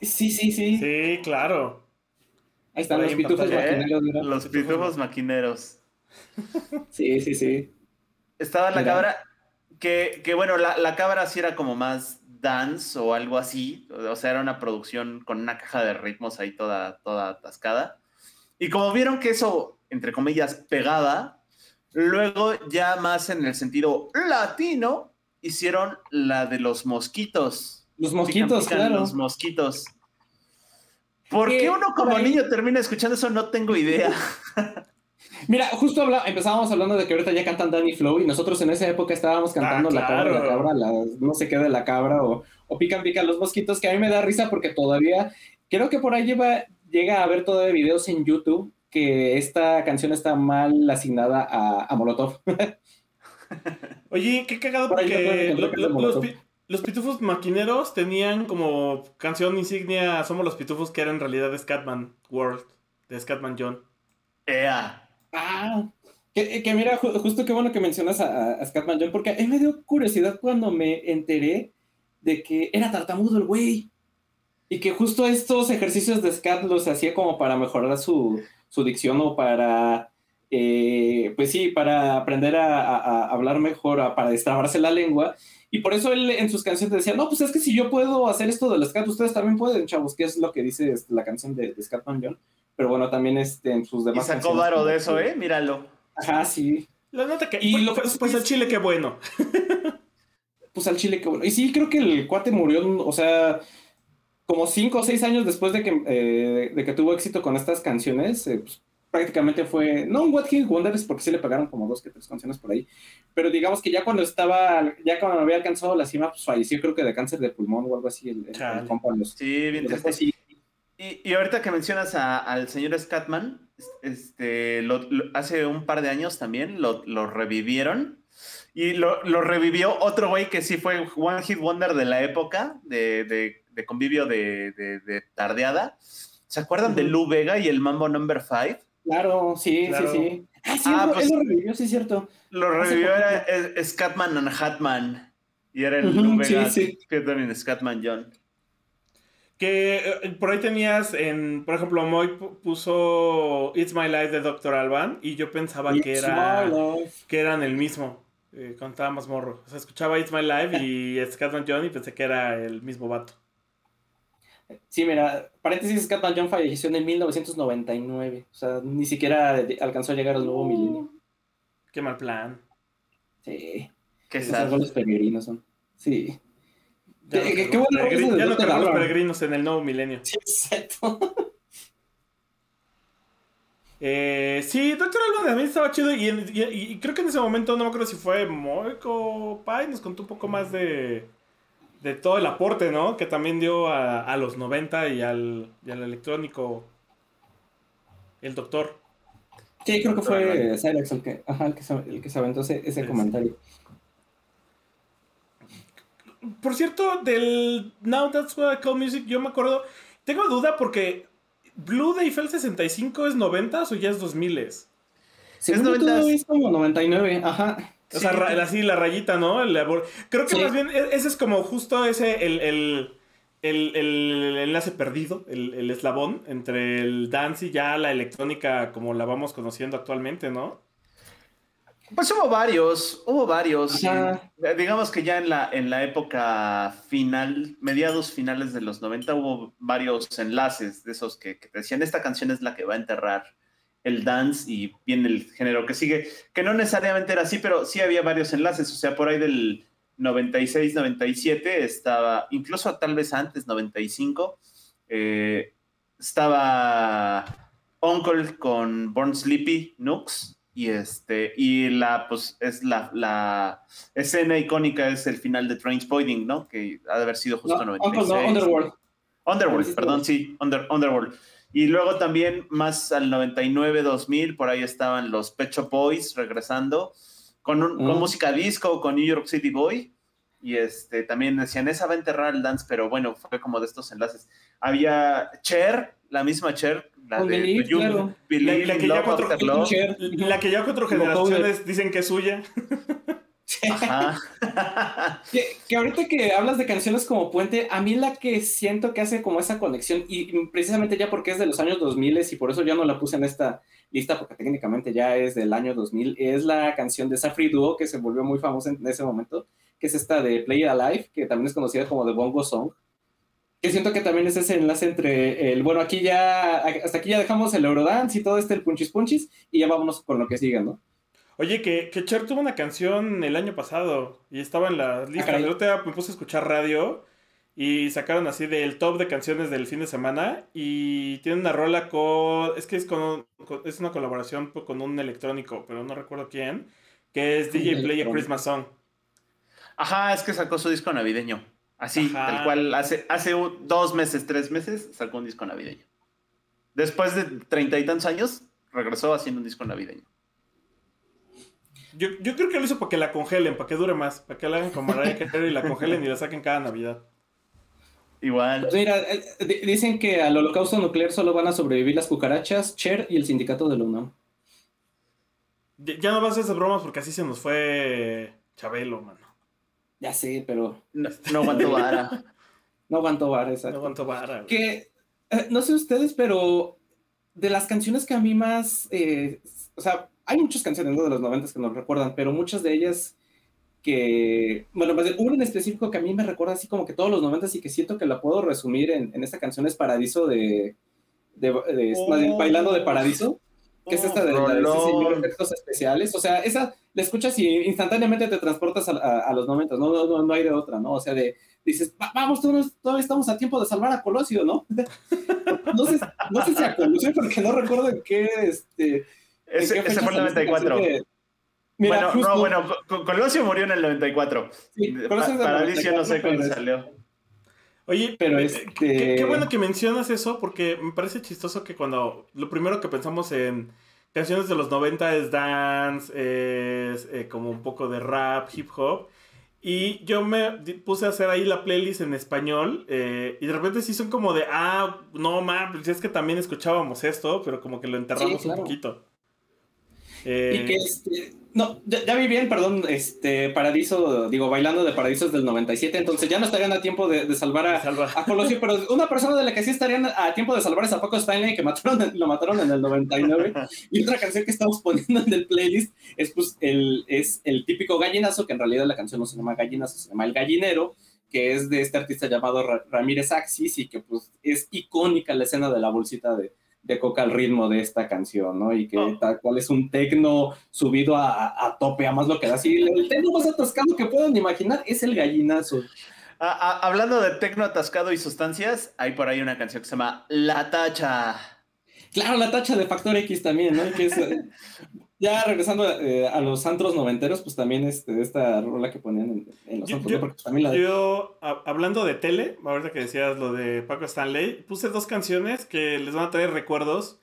Sí, sí, sí. Sí, claro. Ahí están los pitufos maquineros. Los pitufos maquineros. Sí, sí, sí. Estaba la cabra, que, que bueno, la, la, cabra sí era como más dance o algo así. O sea, era una producción con una caja de ritmos ahí toda, toda atascada. Y como vieron que eso, entre comillas, pegaba, luego ya más en el sentido latino, hicieron la de los mosquitos. Los mosquitos, claro. Los mosquitos. ¿Por qué uno como niño termina escuchando eso? No tengo idea. Mira, justo empezábamos hablando de que ahorita ya cantan Danny Flow y nosotros en esa época estábamos cantando ah, la cabra, la cabra, no sé qué de la cabra o, o pican pican los mosquitos, que a mí me da risa porque todavía creo que por ahí lleva, llega a haber todavía videos en YouTube que esta canción está mal asignada a, Molotov. Oye, qué cagado porque los, pitufos maquineros tenían como canción insignia Somos los pitufos que era en realidad Scatman World, de Scatman John. ¡Ea! Ah, que, mira, justo qué bueno que mencionas a, Scatman John, porque a mí me dio curiosidad cuando me enteré de que era tartamudo el güey. Y que justo estos ejercicios de scat los hacía como para mejorar su, su dicción o para, eh, pues sí, para aprender a, hablar mejor, para destrabarse la lengua. Y por eso él en sus canciones decía, no, pues es que si yo puedo hacer esto del scat, ustedes también pueden, chavos, que es lo que dice este, la canción de, de Scatman John. Pero bueno, también este, en sus demás Y sacó varo de eso, ¿eh? Míralo. Ajá, sí. La nota que... Y pues, pues, al chile qué bueno. pues al chile qué bueno. Y sí, creo que el cuate murió, o sea como cinco o seis años después de que, eh, de que tuvo éxito con estas canciones, eh, pues, prácticamente fue, no un What Hit Wonders, porque sí le pagaron como dos que tres canciones por ahí, pero digamos que ya cuando estaba, ya cuando había alcanzado la cima, pues falleció creo que de cáncer de pulmón o algo así, el, Sí, bien Y, y, ahorita que mencionas al señor Scatman, este, hace un par de años también lo, lo revivieron y lo, lo, revivió otro güey que sí fue One Hit Wonder de la época, de, de de convivio de, tardeada. ¿Se acuerdan de Lou Vega y el Mambo Number 5? Claro, sí, sí, sí. Ah, sí, ah, pues, lo revivió, sí, es cierto. Lo revivió era Scatman and Hatman. Y era el Lou Vega, sí, que también Scatman John. Que eh, por ahí tenías, en, por ejemplo, Moy puso It's My Life de Dr. Alban y yo pensaba que, era, que eran el mismo. Eh, más morro. O sea, escuchaba It's My Life y Scatman John y pensé que era el mismo vato. Sí, mira, paréntesis, Scatman John falleció en 1999. O sea, ni siquiera alcanzó a llegar al nuevo milenio. Qué mal plan. Sí. Qué Esos los peregrinos son. Sí. Ya qué, no bueno ya no tenemos los peregrinos en el nuevo milenio. Sí, exacto. Eh, sí, Doctor Alban también estaba chido y, creo que en ese momento, no me acuerdo si fue Moico Pai, nos contó un poco más de, de todo el aporte, ¿no? Que también dio a, los 90 y al, electrónico el doctor. Sí, creo que fue Cyrex el que, ajá, el que, se, el que se aventó ese, comentario. Por cierto, del Now That's What I Call Music, yo me acuerdo, tengo duda porque Blue de Eiffel 65 es 90 o ya es 2000 es? es 90 es como 99, ajá. O sea, así la rayita, ¿no? Creo que más bien e, ese es como justo ese, el, el, el, enlace perdido, el, eslabón entre el dance y ya la electrónica como la vamos conociendo actualmente, ¿no? Pues hubo varios, hubo varios. Eh, digamos que ya en la, en la época final, mediados finales de los 90, hubo varios enlaces de esos que, decían, esta canción es la que va a enterrar el dance y viene el género que sigue, que no necesariamente era así, pero sí había varios enlaces, o sea, por ahí del 96, 97 estaba, incluso tal vez antes, 95, eh, estaba Uncle con Born Sleepy, Nux, y este, y la, pues, es la, la escena icónica es el final de Trainspotting, ¿no? Que ha de haber sido justo no, 96. no, Underworld. Underworld, perdón, sí, Underworld. Y luego también más al 99, 2000, por ahí estaban los Pecho Boys regresando con, con mm. música disco, con New York City Boy. Y este, también decían, esa va a enterrar el dance, pero bueno, fue como de estos enlaces. Había Cher, la misma Cher, la de la, que ya cuatro, generaciones dicen que es suya. que, ahorita que hablas de canciones como Puente, a mí la que siento que hace como esa conexión, y precisamente ya porque es de los años 2000 y por eso ya no la puse en esta lista, porque técnicamente ya es del año 2000, es la canción de Safri Duo que se volvió muy famosa en ese momento, que es esta de Play It Alive, que también es conocida como The Bongo Song. Que siento que también es ese enlace entre el, bueno, aquí ya, hasta aquí ya dejamos el Eurodance y todo este, el punchis punchis, y ya vámonos con lo que sigue, ¿no? Oye, que, que Cher tuvo una canción el año pasado y estaba en la lista. Ah, me puse a escuchar radio y sacaron así del top de canciones del fin de semana y tiene una rola con... Es que es, con, es una colaboración con un electrónico, pero no recuerdo quién, que es DJ Play a Christmas Song. Ajá, es que sacó su disco navideño. Así, tal cual, hace, hace dos meses, tres meses, sacó un disco navideño. Después de treinta y tantos años, regresó haciendo un disco navideño. Yo, yo, creo que lo hizo para que la congelen, para que dure más, para que la hagan como Mariah Carey y la congelen y la saquen cada Navidad. Igual. Pues mira, eh, dicen que al holocausto nuclear solo van a sobrevivir las cucarachas, Cher y el sindicato de la UNAM. Ya no vas a hacer esas bromas porque así se nos fue Chabelo, mano. Ya sé, pero. No, aguanto vara. no aguanto vara, exacto. No aguanto vara. Que, eh, no sé ustedes, pero de las canciones que a mí más. Eh, o sea, hay muchas canciones de los 90 que nos recuerdan, pero muchas de ellas que, bueno, más una en específico que a mí me recuerda así como que todos los 90 y que siento que la puedo resumir en, en esta canción es Paradiso de, de, oh. Bailando de Paradiso, que es esta de, de, efectos especiales, o sea, esa la escuchas y instantáneamente te transportas a, los 90, no, no, no, hay de otra, ¿no? O sea, de, dices, vamos, todavía estamos a tiempo de salvar a Colosio, ¿no? no, sé, no sé si a Colosio, porque no recuerdo en qué, este, ese, fue el 94. bueno, no, bueno, Colosio murió en el 94. Sí, Paradiso no sé cuándo salió. Oye, pero este... Qué, bueno que mencionas eso, porque me parece chistoso que cuando lo primero que pensamos en canciones de los 90 es dance, es eh, como un poco de rap, hip hop. Y yo me puse a hacer ahí la playlist en español eh, y de repente sí son como de, ah, no, pues es que también escuchábamos esto, pero como que lo enterramos un poquito. Y que este, no, ya, vi bien, perdón, este Paradiso, digo, bailando de Paradiso es del 97, entonces ya no estarían a tiempo de, salvar a, Colosio, pero una persona de la que sí estarían a tiempo de salvar es a Paco Stanley, que mataron, lo mataron en el 99, y otra canción que estamos poniendo en el playlist es pues el, es el típico gallinazo, que en realidad la canción no se llama gallinazo, se llama El Gallinero, que es de este artista llamado Ramírez Axis y que pues es icónica la escena de la bolsita de de coca al ritmo de esta canción, ¿no? Y que oh. tal cual es un tecno subido a, tope, a más lo que da así. El tecno más atascado que puedan imaginar es el gallinazo. hablando de tecno atascado y sustancias, hay por ahí una canción que se llama La Tacha. Claro, la tacha de Factor X también, ¿no? Que es, ya regresando eh, a los antros noventeros, pues también este, esta rola que ponían en, los antros, yo, también la Yo, hablando de tele, ahorita que decías lo de Paco Stanley, puse dos canciones que les van a traer recuerdos,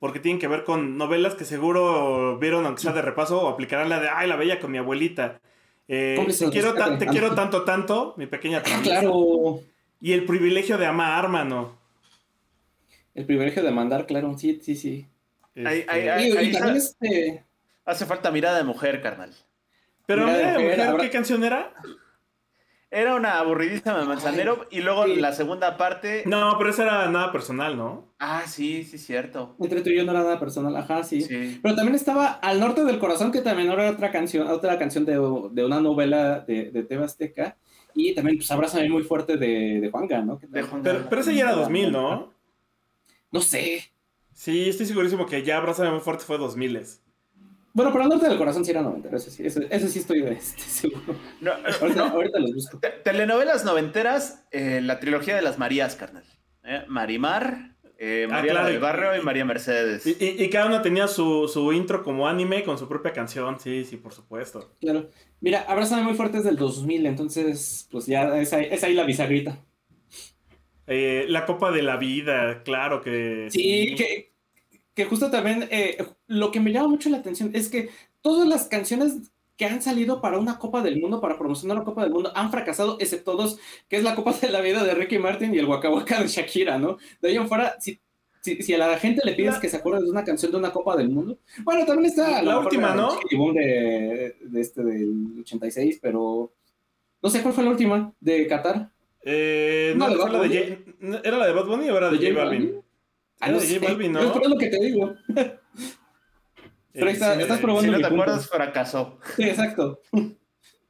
porque tienen que ver con novelas que seguro vieron, aunque sea de repaso, o aplicarán la de, ay, la bella con mi abuelita. Eh, te, quiero te quiero tanto, tanto, mi pequeña Claro. Y el privilegio de amar, mano. El privilegio de mandar, claro, sí, sí, sí. Este, hace falta mirada de mujer, carnal. Pero mirada de mujer, ¿qué canción era? Era una aburridísima de manzanero y luego la segunda parte. No, pero esa era nada personal, ¿no? Ah, sí, sí, cierto. Entre tú y yo no era nada personal, ajá, sí. Pero también estaba Al Norte del Corazón, que también era otra canción, otra canción de, una novela de, de Teba Azteca. Y también, pues, Abrázame muy fuerte de, de Juanga, ¿no? pero, pero ese ya era 2000, ¿no? No sé. Sí, estoy segurísimo que ya Abrázame muy fuerte fue 2000 bueno, pero al norte del corazón sí era noventero, eso sí, eso, sí estoy este, seguro. No, ahorita, los busco. Telenovelas noventeras, eh, la trilogía de las Marías, carnal. ¿Eh? Marimar, eh, ah, María del Barrio y María Mercedes. Y, cada una tenía su, intro como anime con su propia canción, sí, sí, por supuesto. Claro. Mira, Abrázame muy fuerte es del 2000, entonces, pues ya es ahí, es ahí la bisagrita. Eh, la Copa de la Vida, claro que... Sí, que, que justo también eh, lo que me llama mucho la atención es que todas las canciones que han salido para una Copa del Mundo, para promocionar la Copa del Mundo, han fracasado, excepto dos, que es la Copa de la Vida de Ricky Martin y el Waka Waka de Shakira, ¿no? De ahí en fuera, si si, a la gente le pides que se acuerde de una canción de una Copa del Mundo. Bueno, también está la, última, ¿no? De, de este del 86, pero no sé cuál fue la última de Qatar. Eh, no, no la de ¿Era la de Bad Bunny o era de J Balvin? Ah, no de J Balvin, ¿no? Es lo que te digo. Pero estás probando. Si no te acuerdas, fracasó. Sí, exacto.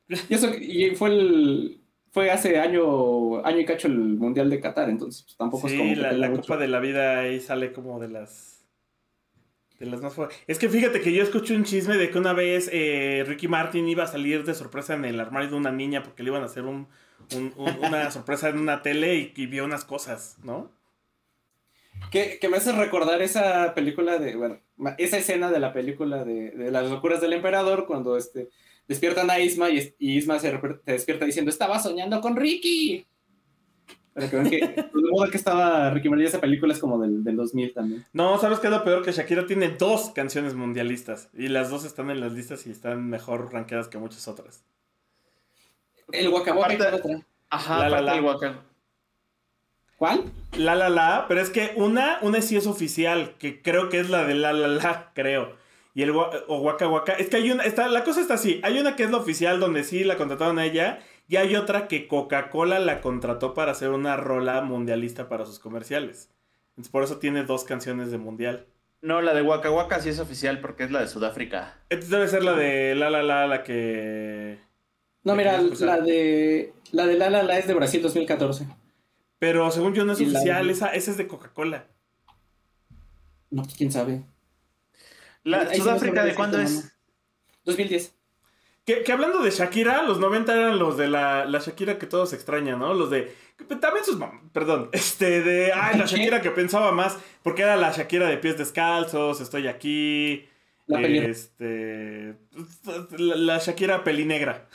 Y eso y fue el fue hace año año y cacho el mundial de Qatar, entonces pues, tampoco es como la, la Copa de la Vida ahí sale como de las de las más Es que fíjate que yo escuché un chisme de que una vez eh, Ricky Martin iba a salir de sorpresa en el armario de una niña porque le iban a hacer un una sorpresa en una tele y, vio unas cosas, ¿no? Que, me hace recordar esa película de, bueno, esa escena de la película de, las locuras del emperador cuando este, despiertan a Isma y, Isma se, despierta diciendo, estaba soñando con Ricky. Pero que que, de modo que estaba Ricky Martin, esa película es como del, del 2000 también. No, ¿sabes qué es lo peor? Que Shakira tiene dos canciones mundialistas y las dos están en las listas y están mejor rankeadas que muchas otras. El Waka Waka Ajá, la, la, la. ¿Cuál? La la la, pero es que una, una sí es oficial, que creo que es la de la la la, creo. Y el o Waka Waka, es que hay una, está, la cosa está así, hay una que es la oficial donde sí la contrataron a ella, y hay otra que Coca-Cola la contrató para hacer una rola mundialista para sus comerciales. Entonces por eso tiene dos canciones de mundial. No, la de Waka Waka sí es oficial porque es la de Sudáfrica. Entonces debe ser la de La La La, la que... No, mira, la de la de La La La es de Brasil 2014. Pero según yo no es oficial, esa, esa, es de Coca-Cola. No, pues quién sabe. La, ¿Sudáfrica de cuándo es? 2010. Que, que, hablando de Shakira, los 90 eran los de la, la Shakira que todos extrañan, ¿no? Los de. También sus. Perdón. Este, de. Ay, la Shakira que pensaba más. Porque era la Shakira de pies descalzos, estoy aquí. La este. La, la Shakira pelinegra.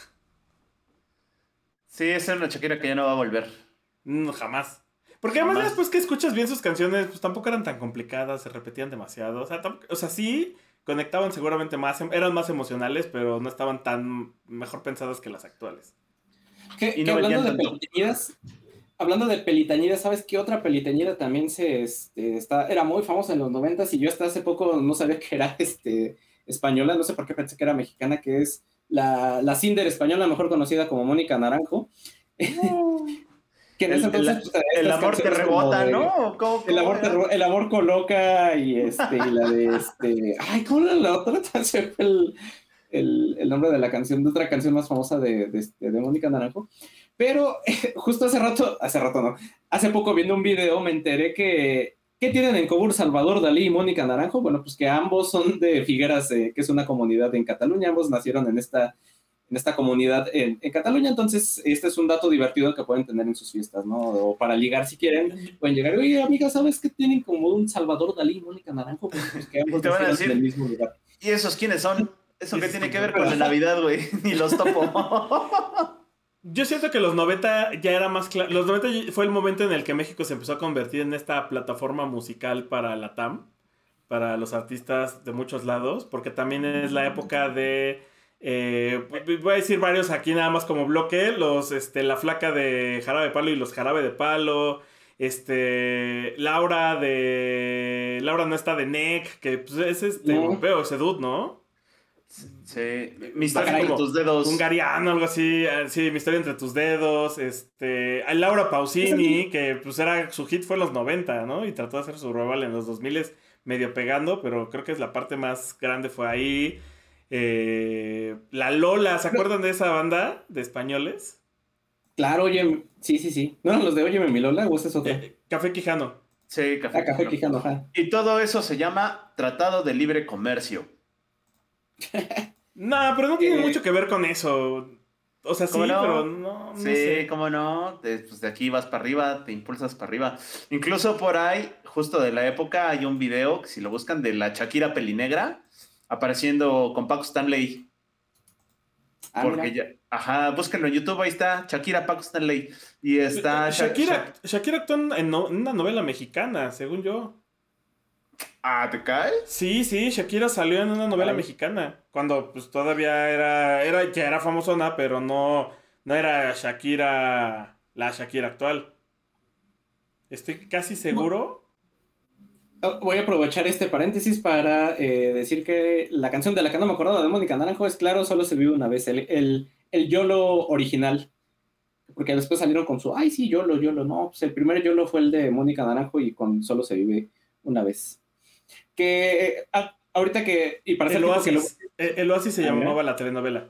Sí, esa es una Shakira que ya no va a volver. No, jamás. Porque además después que escuchas bien sus canciones, pues tampoco eran tan complicadas, se repetían demasiado. O sea, o sea, sí, conectaban seguramente más, eran más emocionales, pero no estaban tan mejor pensadas que las actuales. y hablando de pelitañidas, hablando de pelitañidas, ¿sabes qué otra pelitañida también se este, está, era muy famosa en los noventas y yo hasta hace poco no sabía que era este, española, no sé por qué pensé que era mexicana, que es la, la Cinder española, mejor conocida como Mónica Naranjo. que en ese entonces, pues, el, amor te rebota, ¿no? el, amor te, el amor coloca y, este, y la de este. Ay, ¿cómo era la otra? El, el, el, nombre de la canción, de otra canción más famosa de, de, este, de Mónica Naranjo. Pero justo hace rato, hace rato no, hace poco viendo un video me enteré que ¿Qué tienen en común Salvador Dalí y Mónica Naranjo? Bueno, pues que ambos son de Figueras, eh, que es una comunidad en Cataluña, ambos nacieron en esta, en esta comunidad en, Cataluña, entonces este es un dato divertido que pueden tener en sus fiestas, ¿no? O para ligar si quieren, pueden llegar, oye amiga, ¿sabes qué tienen como un Salvador Dalí y Mónica Naranjo? Pues que ambos nacieron en el mismo lugar. ¿Y esos quiénes son? ¿Eso qué tiene que ver con la Navidad, güey? Ni los topo. Yo siento que los 90 ya era más claro. Los 90 fue el momento en el que México se empezó a convertir en esta plataforma musical para la TAM, para los artistas de muchos lados, porque también es la época de. Eh, voy a decir varios aquí nada más como bloque: los, este, La Flaca de Jarabe de Palo y los Jarabe de Palo. Este. Laura de. Laura no está de NEC, que pues, es este europeo, ese dude, ¿no? Sí, mi historia entre tus dedos. Un gariano, algo así. Ah, sí, mi historia entre tus dedos. Este. Laura Pausini, que pues era. Su hit fue en los 90, ¿no? Y trató de hacer su revival en los 2000 medio pegando, pero creo que es la parte más grande fue ahí. Eh, la Lola, ¿se acuerdan de esa banda de españoles? Claro, oye, sí, sí, sí. ¿No los de Óyeme mi Lola o ese es otro? Eh, Café Quijano. Sí, Café, ah, Café Quijano. ajá. Y todo eso se llama Tratado de Libre Comercio. no, pero no tiene mucho que ver con eso. O sea, sí, pero no, Sí, cómo no. De, pues de aquí vas para arriba, te impulsas para arriba. Incluso por ahí, justo de la época, hay un video, que si lo buscan, de la Shakira Pelinegra, apareciendo con Paco Stanley. Ah, Porque ya, ajá, búsquenlo en YouTube, ahí está, Shakira Paco Stanley. Y está. Shakira, Shakira actuó en una novela mexicana, según yo. Ah, ¿te cae? Sí, sí, Shakira salió en una novela mexicana. Cuando pues todavía era, era, ya era famosona, pero no, no era Shakira, la Shakira actual. Estoy casi seguro. oh, voy a aprovechar este paréntesis para eh, decir que la canción de la que no me acordaba de Mónica Naranjo es claro, solo se vive una vez. El, el, el YOLO original. Porque después salieron con su, ay, sí, YOLO, YOLO. No, pues el primer YOLO fue el de Mónica Naranjo y con solo se vive una vez. Que ah, ahorita que. Y para el, Oasis, el, Oasis se llamaba la telenovela.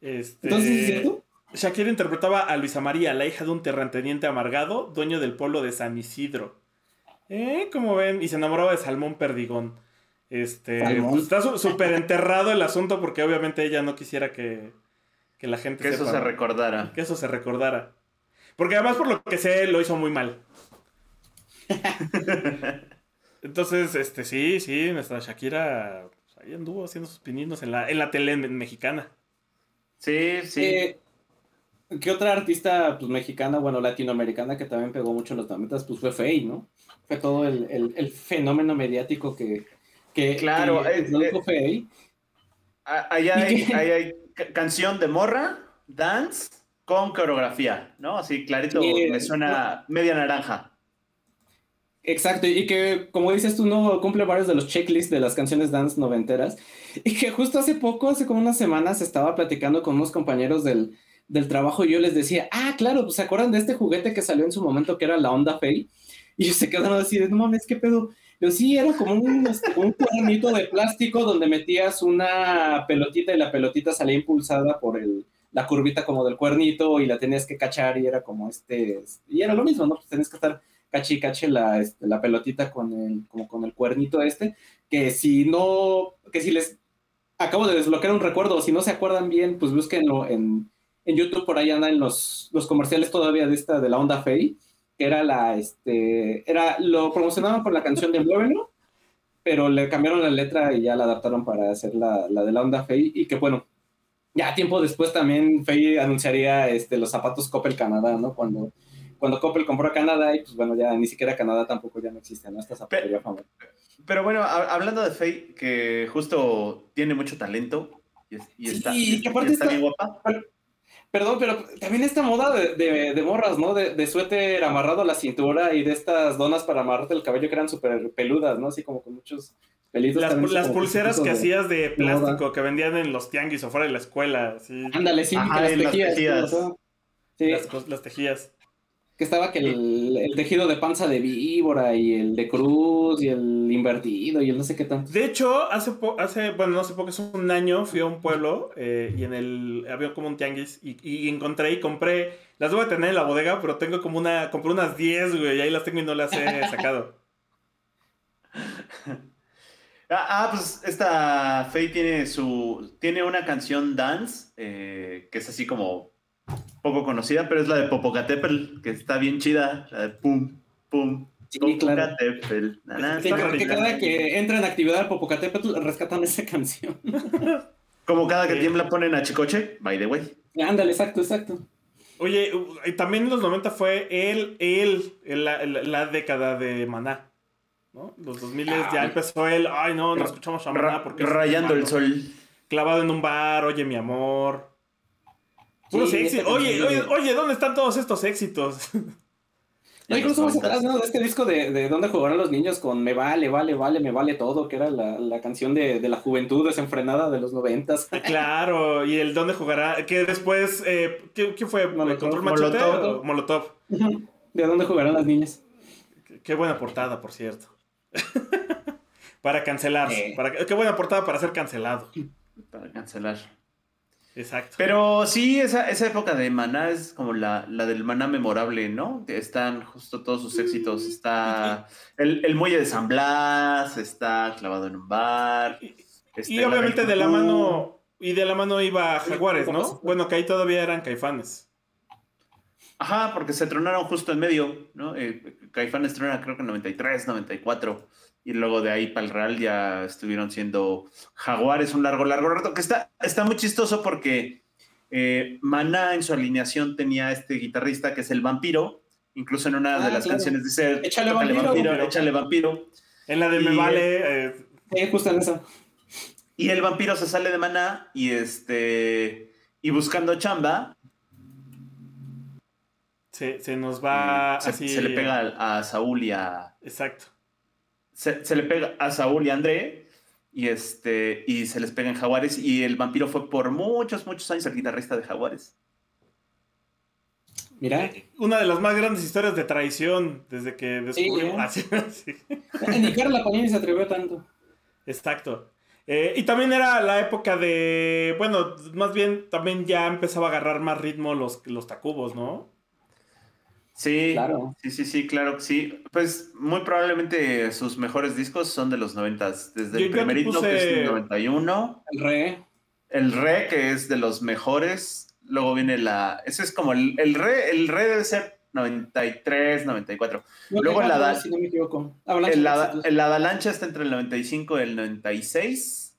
Este, Entonces, ¿es cierto? Shakira interpretaba a Luisa María, la hija de un terrateniente amargado, dueño del pueblo de San Isidro. ¿Eh? Como ven, y se enamoraba de Salmón Perdigón. Este, pues, está súper enterrado el asunto porque obviamente ella no quisiera que, la gente... Que eso se recordara. Que eso se recordara. Porque además por lo que sé lo hizo muy mal. Entonces, este, sí, sí, nuestra Shakira pues, ahí anduvo haciendo sus pininos en la, en la tele mexicana. Sí, sí. Eh, ¿Qué otra artista pues, mexicana, bueno, latinoamericana que también pegó mucho en los noventas? Pues fue Faye, ¿no? Fue todo el, fenómeno mediático que, que claro, que eh, Ahí hay, canción de morra, dance con coreografía, ¿no? Así clarito, me suena media naranja. Exacto, y que como dices tú, no cumple varios de los checklists de las canciones dance noventeras. Y que justo hace poco, hace como unas semanas, estaba platicando con unos compañeros del, del trabajo y yo les decía, ah, claro, pues se acuerdan de este juguete que salió en su momento que era la Onda Fey. Y ellos se quedaron así de, no mames, ¿qué pedo? Yo sí, era como un, este, un cuernito de plástico donde metías una pelotita y la pelotita salía impulsada por el, la curvita como del cuernito y la tenías que cachar y era como este, y era lo mismo, ¿no? Pues tenías que estar caché y caché la, este, la pelotita con el, como con el cuernito este, que si no, que si les acabo de desbloquear un recuerdo, si no se acuerdan bien, pues búsquenlo en en YouTube por ahí andan los, los comerciales todavía de esta, de la onda Fey, que era la, este, era, lo promocionaban por la canción de Muévelo, pero le cambiaron la letra y ya la adaptaron para hacer la, la de la onda Fey, y que bueno, ya tiempo después también Fey anunciaría este, los zapatos Coppel Canadá, ¿no? Cuando, cuando Coppel compró a Canadá y pues bueno, ya ni siquiera Canadá tampoco ya no existe, ¿no? Esta zapatería famosa. Pero bueno, hablando de Fey, que justo tiene mucho talento y, está, y, está, bien guapa. Perdón, pero también esta moda de, de, morras, ¿no? De, de, suéter amarrado a la cintura y de estas donas para amarrarte el cabello que eran súper peludas, ¿no? Así como con muchos pelitos. Las, pulseras que hacías de plástico que vendían en los tianguis o fuera de la escuela. Ándale, sí, las, tejías, sí. las tejías que estaba que el, tejido de panza de víbora y el de cruz y el invertido y el no sé qué tanto. De hecho, hace, hace bueno, no hace poco, es un año, fui a un pueblo eh, y en el, había como un tianguis y, encontré y compré, las voy a tener en la bodega, pero tengo como una, compré unas 10, güey, y ahí las tengo y no las he sacado. Ah, ah, pues esta Faye tiene su, tiene una canción dance, eh, que es así como poco conocida, pero es la de Popocatépetl, que está bien chida, la de pum, pum. Sí, Popocatépetl. que cada que entra en actividad Popocatépetl rescatan esa canción. Como cada que tiembla ponen a Chicoche, by the way. Ándale, exacto, exacto. Oye, también en los 90 fue él, él, la, década de Maná. ¿no? Los 2000 ya ah, empezó él, ay no, no escuchamos a Maná porque... Rayando el sol. Clavado en un bar, oye mi amor. Oye, oye, oye, ¿dónde están todos estos éxitos? No, incluso más atrás, ¿no? De este disco de, de dónde jugarán los niños con Me vale, vale, vale, me vale todo, que era la, la canción de, de, la juventud desenfrenada de los noventas. Claro, y el dónde jugará, que después, eh, ¿qué, ¿qué, fue? Molotov. Molotov. Molotov. ¿De dónde jugarán las niñas? Qué, buena portada, por cierto. para cancelar. Para, qué buena portada para ser cancelado. Para cancelar. Exacto. Pero sí, esa, esa época de Maná es como la, la, del Maná memorable, ¿no? Están justo todos sus éxitos. Está el, el muelle de San Blas, está clavado en un bar. y obviamente de la mano, y de la mano iba Jaguares, ¿no? Bueno, que ahí todavía eran caifanes. Ajá, porque se tronaron justo en medio, ¿no? Eh, caifanes trona creo que en 93, 94 y luego de ahí para el Real ya estuvieron siendo Jaguares un largo, largo rato, que está, está muy chistoso porque eh, Maná en su alineación tenía este guitarrista que es el vampiro, incluso en una de ah, las canciones dice, échale vampiro, échale vampiro. En la de Me Vale. Eh, eh, justo en eso. Y el vampiro se sale de Maná y este y buscando chamba. Se, se nos va se, así. Se le pega a, a Saúl y a. Exacto se, se, le pega a Saúl y a André y, este, y se les pega en Jaguares y el vampiro fue por muchos, muchos años el guitarrista de Jaguares. Mira. Una de las más grandes historias de traición desde que descubrimos. Sí, sí. Ni Carla Panini se atrevió tanto. Exacto. Eh, y también era la época de. Bueno, más bien también ya empezaba a agarrar más ritmo los, los tacubos, ¿no? Sí, claro. sí, sí, sí, claro que sí. Pues muy probablemente sus mejores discos son de los noventas. Desde el primerito, que es el 91. El Re. El Re, que es de los mejores. Luego viene la. Ese es como el, el Re. El Re debe ser 93, 94. Luego el, Ada, si no me equivoco. el, el Adalancha está entre el 95 y el 96.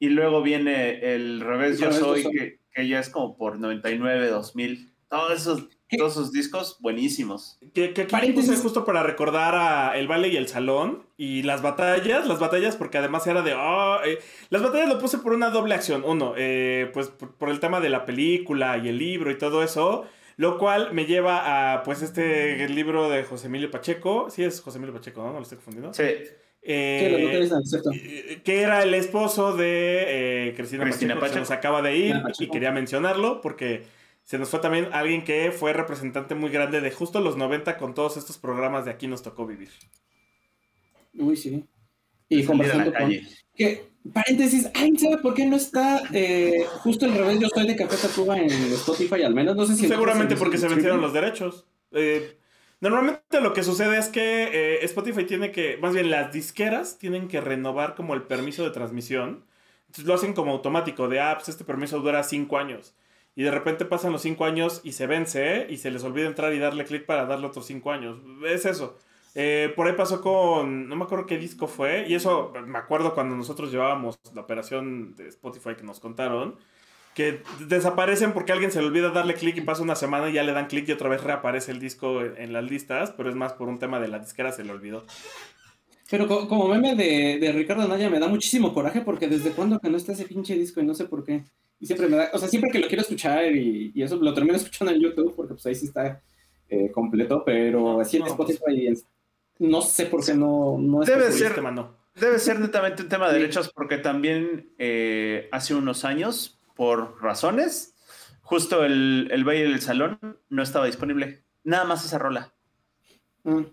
Y luego viene el Revés Yo Soy, que, que, ya es como por 99, 2000. Todos esos todos sus discos buenísimos. Que, que aquí puse justo para recordar a El Baile y el Salón y las batallas, las batallas porque además era de... Oh, eh, las batallas lo puse por una doble acción. Uno, eh, pues por, el tema de la película y el libro y todo eso. Lo cual me lleva a, pues, este libro de José Emilio Pacheco. Sí, es José Emilio Pacheco, ¿no? ¿No lo estoy confundiendo? Sí. Eh, que era el esposo de Cristina, Pacheco, que se nos acaba de ir y quería mencionarlo porque se nos fue también alguien que fue representante muy grande de justo los 90 con todos estos programas de Aquí nos tocó vivir. Uy, sí. Y conversando con... Que, paréntesis, ¿alguien sabe por qué no está eh, justo el revés? Yo estoy de Café Tacuba en Spotify, al menos. No sé si... Seguramente porque se vencieron los derechos. Eh, normalmente lo que sucede es que eh, Spotify tiene que, más bien las disqueras tienen que renovar como el permiso de transmisión. Entonces lo hacen como automático, de, ah, pues este permiso dura cinco años y de repente pasan los cinco años y se vence y se les olvida entrar y darle clic para darle otros cinco años. Es eso. Eh, por ahí pasó con, no me acuerdo qué disco fue, y eso me acuerdo cuando nosotros llevábamos la operación de Spotify que nos contaron, que desaparecen porque alguien se le olvida darle clic y pasa una semana y ya le dan clic y otra vez reaparece el disco en, las listas, pero es más por un tema de la disquera se le olvidó. Pero como meme de, de Ricardo Naya me da muchísimo coraje porque desde cuándo que no está ese pinche disco y no sé por qué. Y siempre me da, o sea, siempre que lo quiero escuchar y, y eso lo termino escuchando en YouTube porque pues ahí sí está eh, completo, pero así en pues. Spotify no sé por qué no, no es debe ser, debe ser netamente un tema de derechos porque también eh, hace unos años, por razones, justo el, el baile del salón no estaba disponible. Nada más esa rola. Mm.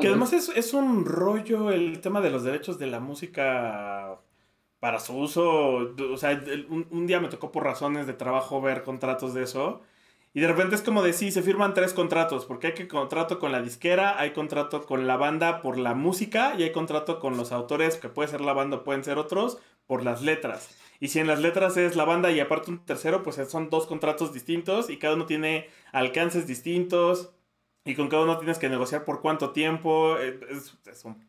Que además es, es, un rollo el tema de los derechos de la música para su uso. O sea, un, día me tocó por razones de trabajo ver contratos de eso. Y de repente es como de se firman tres contratos, porque hay que contrato con la disquera, hay contrato con la banda por la música y hay contrato con los autores, que puede ser la banda pueden ser otros, por las letras. Y si en las letras es la banda y aparte un tercero, pues son dos contratos distintos y cada uno tiene alcances distintos y con cada uno tienes que negociar por cuánto tiempo. Eh, es un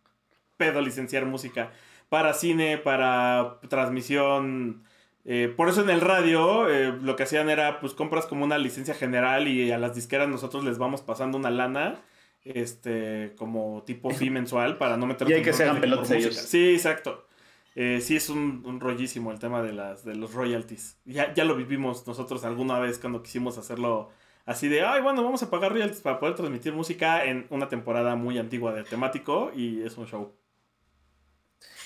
pedo licenciar música para cine, para transmisión. Eh, por eso en el radio eh, lo que hacían era, pues compras como una licencia general y a las disqueras nosotros les vamos pasando una lana, este, como tipo fee mensual para no meter... Y hay que se hagan pelotas ellos. Sí, exacto. Eh, sí es un, rollísimo el tema de, las, de los royalties. Ya, ya lo vivimos nosotros alguna vez cuando quisimos hacerlo así de, ay, bueno, vamos a pagar royalties para poder transmitir música en una temporada muy antigua de temático y es un show.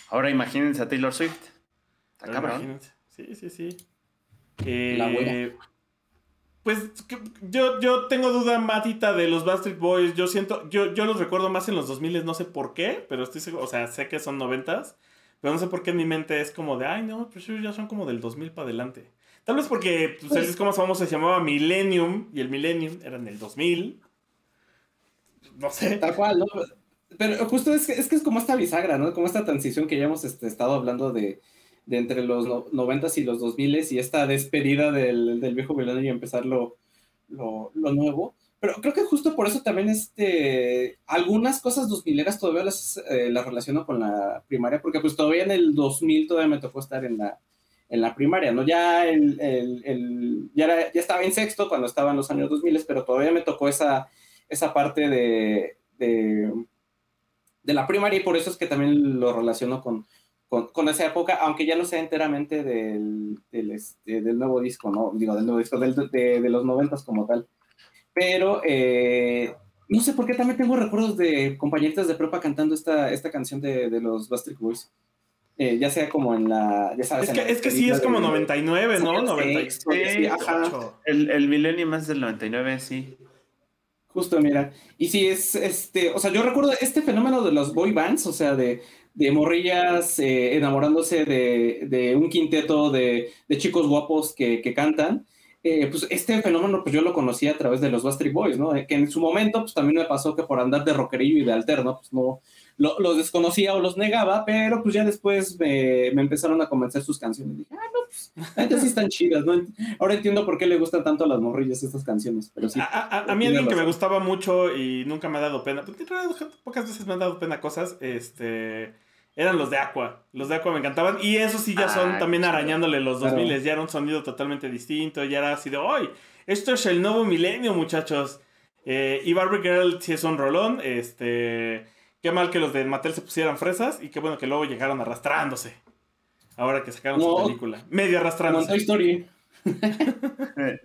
Ahora imagínense a Taylor Swift. Imagínense. Sí, sí, sí. la. Eh, pues yo, yo tengo duda matita de los Bastard Boys. Yo siento, yo, yo los recuerdo más en los 2000, no sé por qué, pero estoy seguro, o sea, sé que son noventas, pero no sé por qué en mi mente es como de, ay, no, pues ya son como del 2000 para adelante. Tal vez porque, pues, pues, es como famoso, se llamaba Millennium, y el Millennium era en el 2000. No sé. Tal cual, ¿no? Pero justo es que, es que es como esta bisagra, ¿no? Como esta transición que ya hemos este, estado hablando de, de entre los noventas y los dos miles y esta despedida del, del viejo milenio y empezar lo, lo, lo, nuevo. Pero creo que justo por eso también este, algunas cosas dos mileras todavía las, eh, las relaciono con la primaria, porque pues todavía en el 2000 todavía me tocó estar en la, en la primaria, ¿no? Ya, el, el, el ya, era, ya, estaba en sexto cuando estaban los años 2000, pero todavía me tocó esa, esa parte de, de de la primaria y por eso es que también lo relaciono con, con, esa época, aunque ya no sea enteramente del, del, este, del nuevo disco, ¿no? Digo, del nuevo disco, del, de, de, los noventas como tal. Pero, eh, no sé por qué también tengo recuerdos de compañeritas de prepa cantando esta, esta canción de, de los Bastard Boys. Eh, ya sea como en la. Ya sabes, es que, es que sí, es como 99, ¿no? 96. Sí, ajá. El, el Millennium es del 99, sí. Justo, mira. Y sí, es este. O sea, yo recuerdo este fenómeno de los boy bands, o sea, de, de morrillas eh, enamorándose de, de, un quinteto de, de chicos guapos que, que cantan. Eh, pues este fenómeno pues yo lo conocí a través de los Bastard Boys, ¿no? Que en su momento pues también me pasó que por andar de rockerillo y de alterno pues no, los desconocía o los negaba, pero pues ya después me, me empezaron a convencer sus canciones. Dije, ah, no, pues, estas sí están chidas, ¿no? Ahora entiendo por qué le gustan tanto a las morrillas estas canciones, pero sí. A, a, mí alguien que me gustaba mucho y nunca me ha dado pena, porque pocas veces me han dado pena cosas, este... Eran los de Aqua. Los de Aqua me encantaban. Y eso sí ya son ah, también arañándole los 2000. Ya era un sonido totalmente distinto. Ya era así de, ¡ay! Esto es el nuevo milenio, muchachos. Eh, y Barbie Girl sí es un rolón. Este Qué mal que los de Mattel se pusieran fresas y qué bueno que luego llegaron arrastrándose. Ahora que sacaron su película. Medio arrastrándose. Toy Story.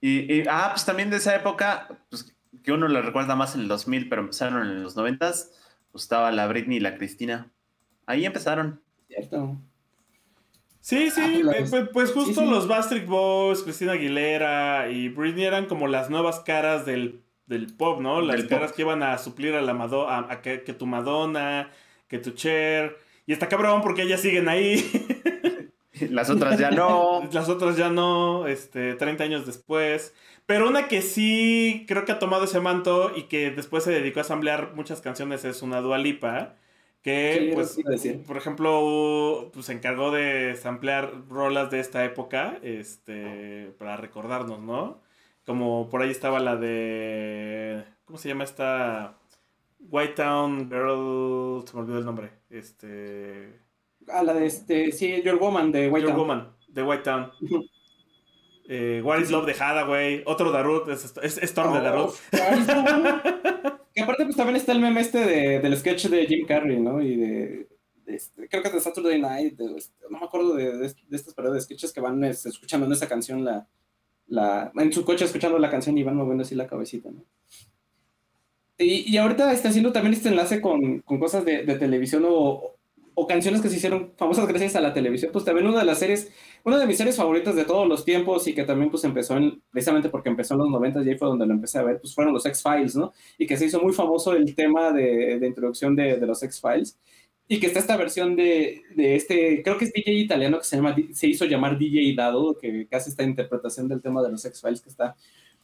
y, ah, pues también de esa época, pues, que uno le recuerda más en el 2000, pero empezaron en los 90 pues estaba la Britney y la Cristina. Ahí empezaron. Cierto. Sí, sí, ah, pues, pues, pues, justo los Bastric Boys, Cristina Aguilera y Britney eran como las nuevas caras del del pop, ¿no? Las caras que iban a suplir a la Madonna, a, que, tu Madonna, que tu Cher. Y está cabrón porque ellas siguen ahí. Las otras ya no. Las otras ya no, este, 30 años después. Pero una que sí creo que ha tomado ese manto y que después se dedicó a asamblear muchas canciones es una Dualipa. Que, pues, por ejemplo, pues se encargó de samplear rolas de esta época, este, para recordarnos, ¿no? Como por ahí estaba la de. ¿Cómo se llama esta? White Town Girl. Se me olvidó el nombre. Este. Ah, la de este. Sí, Your Woman de White Your Town. Woman de White Town. eh, What is Love de Hathaway. Otro Darut. Es, es Storm de Darut. Oh, que aparte, pues también está el meme este de, del sketch de Jim Carrey, ¿no? Y de. este, creo que es de Saturday Night. Este, no me acuerdo de, de, de estas paradas de sketches que van este, escuchando en esa canción la la, en su coche escuchando la canción y van moviendo así la cabecita, ¿no? Y, y ahorita está haciendo también este enlace con, con cosas de, de televisión o, o, canciones que se hicieron famosas gracias a la televisión. Pues también una de las series, una de mis series favoritas de todos los tiempos y que también pues empezó en, precisamente porque empezó en los 90 y ahí fue donde lo empecé a ver, pues fueron los X-Files, ¿no? Y que se hizo muy famoso el tema de, de introducción de, de los X-Files y que está esta versión de, de, este, creo que es DJ italiano que se llama, se hizo llamar DJ Dado, que, hace esta interpretación del tema de los X-Files que está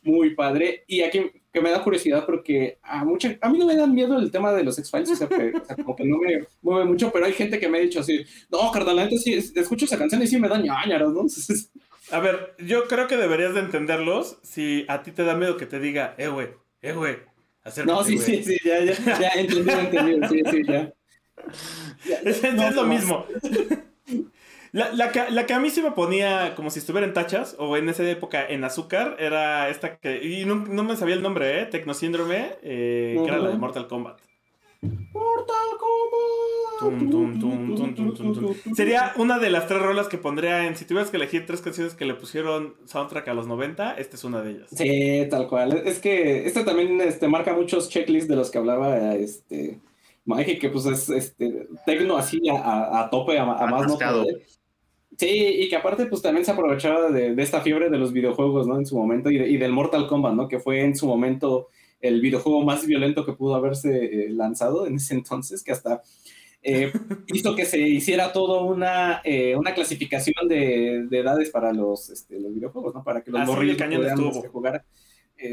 muy padre. Y aquí que me da curiosidad porque a mucha, a mí no me dan miedo el tema de los X-Files, o, sea, como que no me mueve mucho, pero hay gente que me ha dicho así, no, carnal, antes sí, escucho esa canción y sí me da ñañaros, ¿no? a ver, yo creo que deberías de entenderlos si a ti te da miedo que te diga, eh, güey, eh, güey. No, sí, sí, sí, ya, ya, ya, entendido, entendido, sí, sí, ya es, lo mismo. La, la, que, la, que, a mí se me ponía como si estuviera en tachas o en esa época en azúcar era esta que. Y no, no me sabía el nombre, ¿eh? Tecnosíndrome, eh, que era la de Mortal Kombat. Mortal Kombat. Sería una de las tres rolas que pondría en. Si tuvieras que elegir tres canciones que le pusieron soundtrack a los 90, esta es una de ellas. Sí, tal cual. Es que este también este, marca muchos checklists de los que hablaba este Mike, que pues es este, tecno así a, a tope, a, más no Sí, y que aparte pues también se aprovechaba de, de, esta fiebre de los videojuegos, ¿no? En su momento, y, y, del Mortal Kombat, ¿no? Que fue en su momento el videojuego más violento que pudo haberse eh, lanzado en ese entonces, que hasta eh, hizo que se hiciera todo una, eh, una clasificación de, de, edades para los, este, los videojuegos, ¿no? Para que los ah, morrillos pudieran este, jugar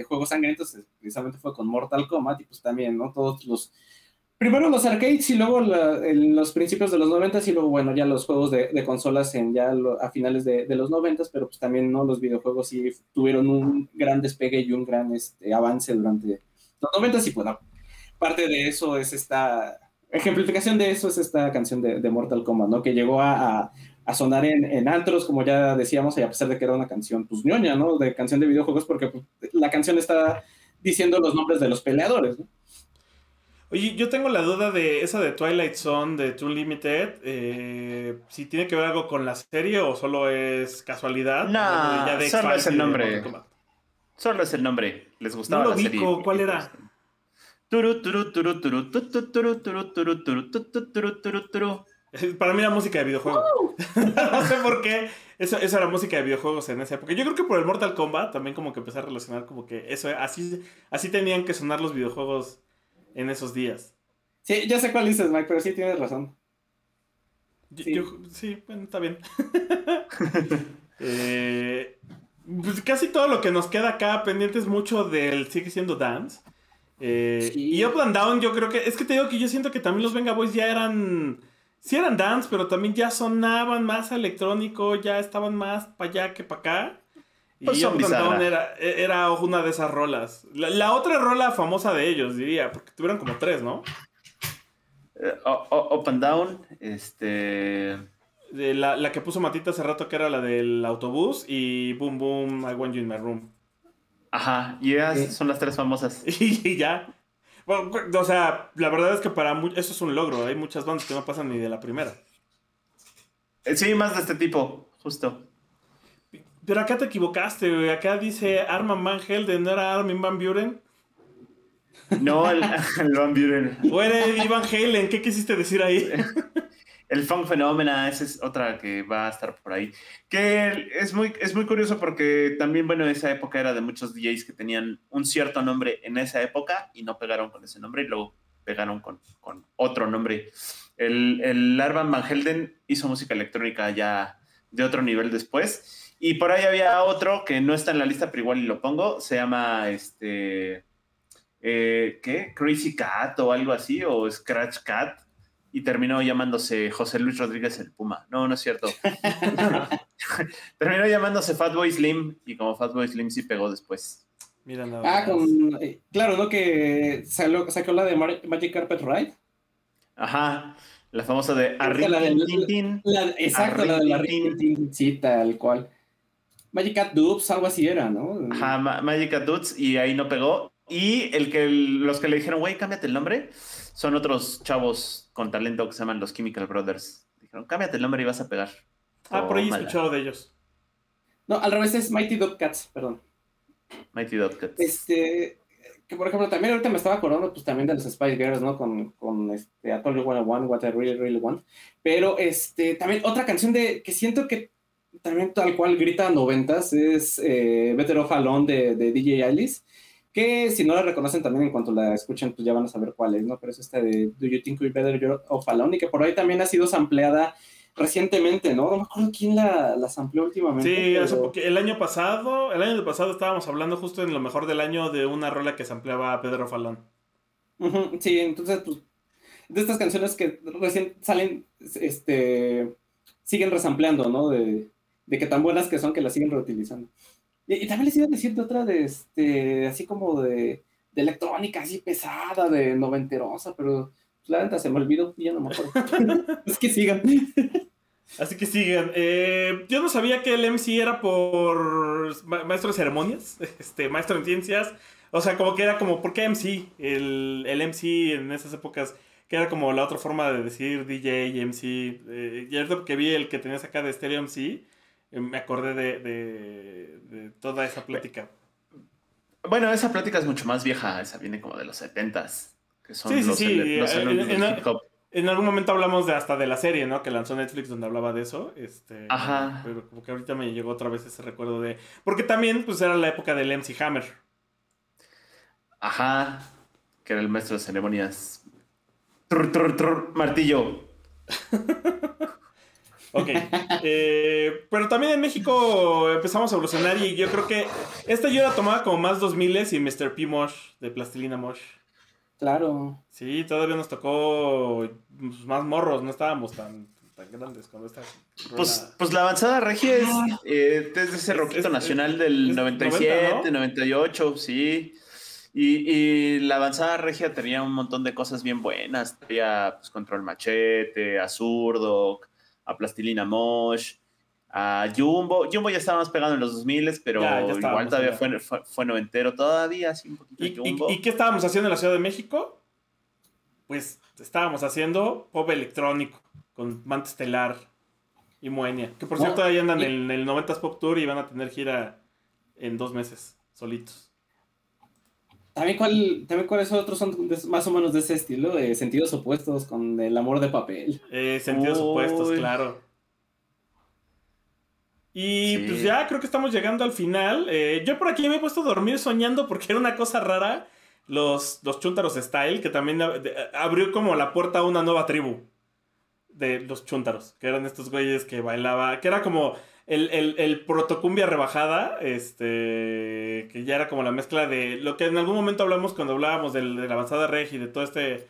juegos sangrientos, precisamente fue con Mortal Kombat, y pues también, ¿no? Todos los primero los arcades y luego en los principios de los 90 y luego, bueno, ya los juegos de, consolas en ya a finales de, los 90 pero pues también, ¿no? Los videojuegos sí tuvieron un gran despegue y un gran este, avance durante los 90 y bueno, parte de eso es esta, ejemplificación de eso es esta canción de, Mortal Kombat, ¿no? Que llegó a, a, sonar en, en, antros, como ya decíamos, y a pesar de que era una canción, pues ñoña, ¿no? De canción de videojuegos, porque pues, la canción está diciendo los nombres de los peleadores, ¿no? Oye, yo tengo la duda de esa de Twilight Zone de True Limited. Eh, si tiene que ver algo con la serie o solo es casualidad. No, solo es el nombre. Solo es el nombre. Les gustaba no lo la serie. ¿cuál era? Turu, turu, turu, turu, tu, tu, turu, turu, turu, turu, tu, tu, turu, turu, turu. Para mí era música de videojuegos. no sé por qué. Eso, eso era música de videojuegos en esa época. Yo creo que por el Mortal Kombat también como que empecé a relacionar como que eso, así, así tenían que sonar los videojuegos en esos días. Sí, ya sé cuál dices, Mike, pero sí tienes razón. Yo- yo- Sí, bueno, está bien. Eh, pues casi todo lo que nos queda acá pendiente es mucho del sigue siendo Dance. Eh, Sí. Y Up and Down, yo creo que. Es que te digo que yo siento que también los Venga Boys ya eran. Sí eran dance, pero también ya sonaban más electrónico, ya estaban más para allá que para acá. Y Pues son Up and Down bisagra. era, era una de esas rolas. La, la otra rola famosa de ellos, diría, porque tuvieron como tres, ¿no? O- up and down. Este. De la, la que puso Matita hace rato, que era la del autobús, y Boom Boom, I Want You in My Room. Ajá. Y esas son las tres famosas. Y ya. Bueno, o sea, la verdad es que para mu- eso es un logro. Hay muchas bandas que no pasan ni de la primera. Eh, Sí, más de este tipo, justo. Pero acá te equivocaste, güey. Acá dice Arman Van Helden, ¿no era Armin Van Buren? No, el, el Van Buren. ¿O era Eddie Van Halen? ¿Qué quisiste decir ahí? El Funk Phenomena, esa es otra que va a estar por ahí. Que es muy, es muy curioso porque también, bueno, esa época era de muchos DJs que tenían un cierto nombre en esa época y no pegaron con ese nombre y luego pegaron con, con otro nombre. El, el Arvan Van Helden hizo música electrónica ya de otro nivel después. Y por ahí había otro que no está en la lista, pero igual y lo pongo. Se llama este. eh, ¿Qué? Crazy Cat o algo así, o Scratch Cat y terminó llamándose José Luis Rodríguez el Puma. No, no es cierto. terminó llamándose Fatboy Slim y como Fatboy Slim sí pegó después. Mira nada Ah, con. eh, claro, ¿no? Que salió, sacó la de Mar- Magic Carpet Ride. Ajá, la famosa de Arri la del- Tin, tin. La- exacto, la de la Rin- Sí, tal cual. Magic Cat Dupes, algo así era, ¿no? Ajá, Ma- Magic Cat Dudes y ahí no pegó. Y el que los que le dijeron, güey, cámbiate el nombre, son otros chavos con talento que se llaman los Chemical Brothers. Dijeron, cámbiate el nombre y vas a pegar. Ah, por ahí he escuchado de ellos. No, al revés es Mighty Dog Cats, perdón. Mighty Dotcats. Este, que por ejemplo, también ahorita me estaba acordando pues también de los Spice Girls, ¿no? Con, con este, I What I Want, What I Really, Really Want. Pero este, también otra canción de, que siento que también tal cual grita noventas es eh, Better Off Alone de, de DJ Alice. Que si no la reconocen también en cuanto la escuchen, pues ya van a saber cuál es, ¿no? Pero es esta de Do You Think We're Better Off Alone y que por ahí también ha sido sampleada recientemente, ¿no? No me acuerdo quién la, la sampleó últimamente. Sí, hace pero- poqui- el año pasado, el año pasado estábamos hablando justo en lo mejor del año de una rola que se ampliaba Pedro Falón. Ujú, Sí, entonces, pues, de estas canciones que recién salen, este, siguen resampleando, ¿no? De, de que tan buenas que son que las siguen reutilizando. Y, y también les iba a decir de otra de, este, así como de, de electrónica, así pesada, de noventerosa, pero pues, la neta se me olvidó y ya no me acuerdo. es que sigan. Así que sigan. Eh, yo no sabía que el MC era por ma- maestro de ceremonias, este, maestro en ciencias. O sea, como que era como, ¿por qué MC? El, el MC en esas épocas, que era como la otra forma de decir DJ, MC. Eh, y ahorita que vi el que tenías acá de Stereo MC, me acordé de, de- de toda esa plática. Bueno, esa plática es mucho más vieja, esa viene como de los 70s, que son Sí, sí, los, sí, los eh, en- del en- hip hop. En algún momento hablamos de hasta de la serie, ¿no? Que lanzó Netflix donde hablaba de eso. Este, Ajá. Pero como que ahorita me llegó otra vez ese recuerdo de... Porque también pues era la época del MC Hammer. Ajá, que era el maestro de ceremonias. Trr, trr, trr, martillo. Ok. Eh, pero también en México empezamos a evolucionar y yo creo que esta yo la tomaba como más 2000 y Mr. P. Mosh de Plastilina Mosh. Claro. Sí, todavía nos tocó pues, más morros, no estábamos tan, tan grandes cuando esta Pues, pues la avanzada regia es eh, desde ese Es- rockito es- nacional del es 97, 90, ¿no? 98, sí. Y, y la avanzada regia tenía un montón de cosas bien buenas. Tenía pues, Control Machete, a Zurdo, a Plastilina Mosh, a Jumbo. Jumbo ya estábamos pegando en los 2000, pero Ya, ya igual todavía fue, fue, fue noventero, todavía, así un poquito ¿Y, Jumbo. y qué estábamos haciendo en la Ciudad de México? Pues estábamos haciendo pop electrónico con Manta Estelar y Moenia. Que por cierto, ahí andan y- en el 90s Pop Tour y van a tener gira en dos meses. solitos. También, cuál, también cuáles otros son más o menos de ese estilo, de sentidos opuestos con el amor de papel. Eh, sentidos opuestos, claro. Y pues ya creo que estamos llegando al final. Eh, yo por aquí me he puesto a dormir soñando porque era una cosa rara. Los, los Chuntaros Style, que también abrió como la puerta a una nueva tribu de los Chuntaros, que eran estos güeyes que bailaba, que era como el, el, protocumbia rebajada, este, que ya era como la mezcla de lo que en algún momento hablamos cuando hablábamos del, de la avanzada regi, de todo este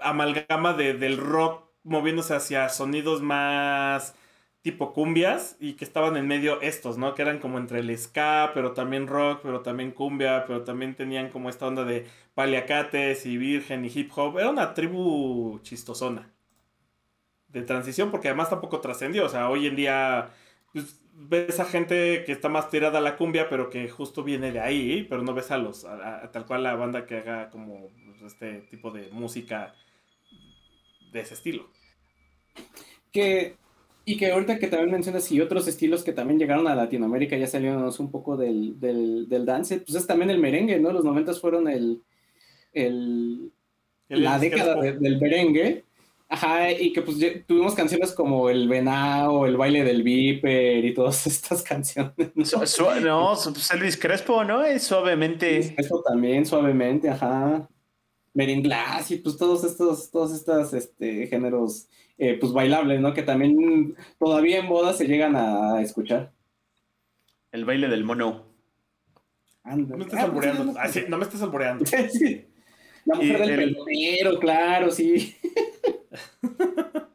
amalgama de, del rock moviéndose hacia sonidos más tipo cumbias y que estaban en medio estos, ¿no? Que eran como entre el ska, pero también rock, pero también cumbia, pero también tenían como esta onda de paliacates y virgen y hip hop. Era una tribu chistosona de transición porque además tampoco trascendió. O sea, hoy en día pues, ves a gente que está más tirada a la cumbia, pero que justo viene de ahí, pero no ves a los, a, tal cual la banda que haga como pues, este tipo de música de ese estilo. Que, y que ahorita que también mencionas y otros estilos que también llegaron a Latinoamérica, ya salieron un poco del, del, dance, pues es también el merengue, ¿no? Los noventas fueron el, el, la década del merengue Ajá, y que pues tuvimos canciones como El Venado, El Baile del Viper y todas estas canciones. ¿no? pues Elvis Crespo, ¿no? Es suavemente. Eso también, suavemente, ajá. Meringlas y pues todos estos, todos estos este, géneros eh, pues bailables, ¿no? Que también todavía en bodas se llegan a escuchar. El baile del mono. No me estás ah, pues, alboreando. Ah, no me estás alboreando. La mujer del el... pelotero, claro, sí.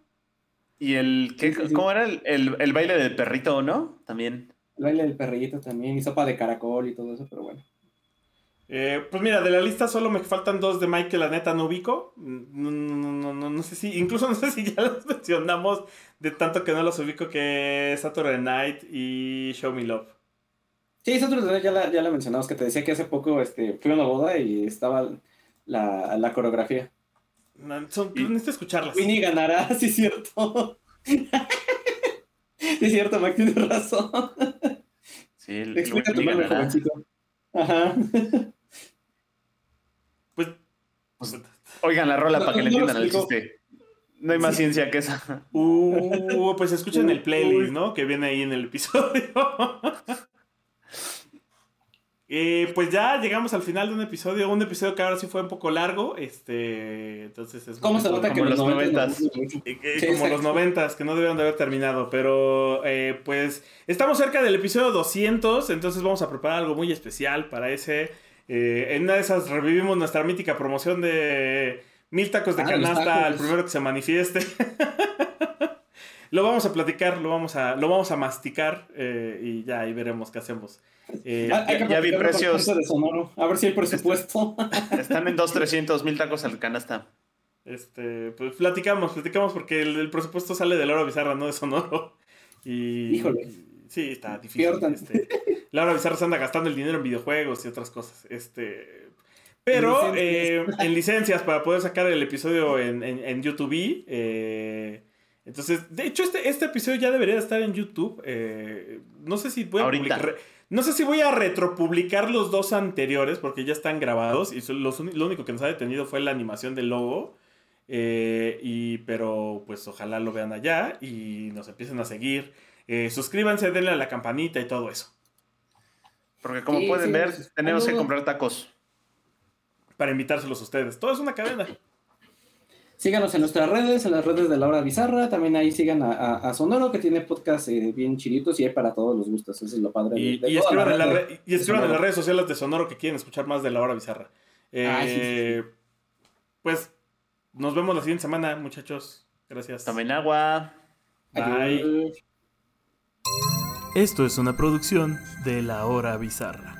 y el, ¿qué, ¿cómo era? El, baile del perrito, ¿no? También. El baile del perrito también, y sopa de caracol y todo eso, pero bueno. Eh, pues mira, de la lista solo me faltan dos de Mike que la neta no ubico. No, no, no, no, sé si, incluso no sé si ya los mencionamos de tanto que no los ubico que es Saturday Night y Show Me Love. Sí, Saturday Night ya la, ya la mencionamos, que te decía que hace poco este, fui a una boda y estaba la, la coreografía. No, son, necesito escucharlas. Winnie ganará, sí es cierto. sí es cierto, Mac tiene razón. Sí, el, Explica tu nombre, jovencito. Ajá. Pues, pues, oigan la rola para que le entiendan el chiste. No hay más ciencia que esa. Uh, pues escuchen el playlist, ¿no? Que viene ahí en el episodio. Eh, pues ya llegamos al final de un episodio, un episodio que ahora sí fue un poco largo, este, entonces es ¿Cómo se nota que los noventas? Eh, eh, como los noventas, que no debieron de haber terminado, pero pues estamos cerca del episodio 200, entonces vamos a preparar algo muy especial para ese. en una de esas revivimos nuestra mítica promoción de mil tacos de ah, canasta al primero que se manifieste. lo vamos a platicar, lo vamos a, lo vamos a masticar y ya ahí veremos qué hacemos. Eh, ya, vi precios. A ver si hay presupuesto. Están en 2, 300 mil tacos al canasta. Este, pues platicamos, platicamos porque el, presupuesto sale de Laura Bizarra, no de Sonoro. Y, Híjole. Sí, está difícil. Este, Laura Bizarra se anda gastando el dinero en videojuegos y otras cosas. Este, pero eh, en licencias para poder sacar el episodio en, en, YouTube. Eh, entonces, de hecho, este, este episodio ya debería estar en YouTube. no sé si voy a publicar. No sé si voy a retropublicar los dos anteriores porque ya están grabados y lo único que nos ha detenido fue la animación del logo. Eh, y, pero pues ojalá lo vean allá y nos empiecen a seguir. Eh, suscríbanse, denle a la campanita y todo eso. Porque como pueden ver, tenemos que comprar tacos. Para invitárselos a ustedes. Todo es una cadena. Síganos en nuestras redes, en las redes de Laura Bizarra. También ahí sigan a, Sonoro, que tiene podcast eh, bien chiritos y hay para todos los gustos. Eso es lo padre. Y, escriban, en, las redes sociales de Sonoro que quieren escuchar más de Laura Bizarra. Eh, pues nos vemos la siguiente semana, muchachos. Gracias. Tomen agua. Bye. Esto es una producción de La Hora Bizarra.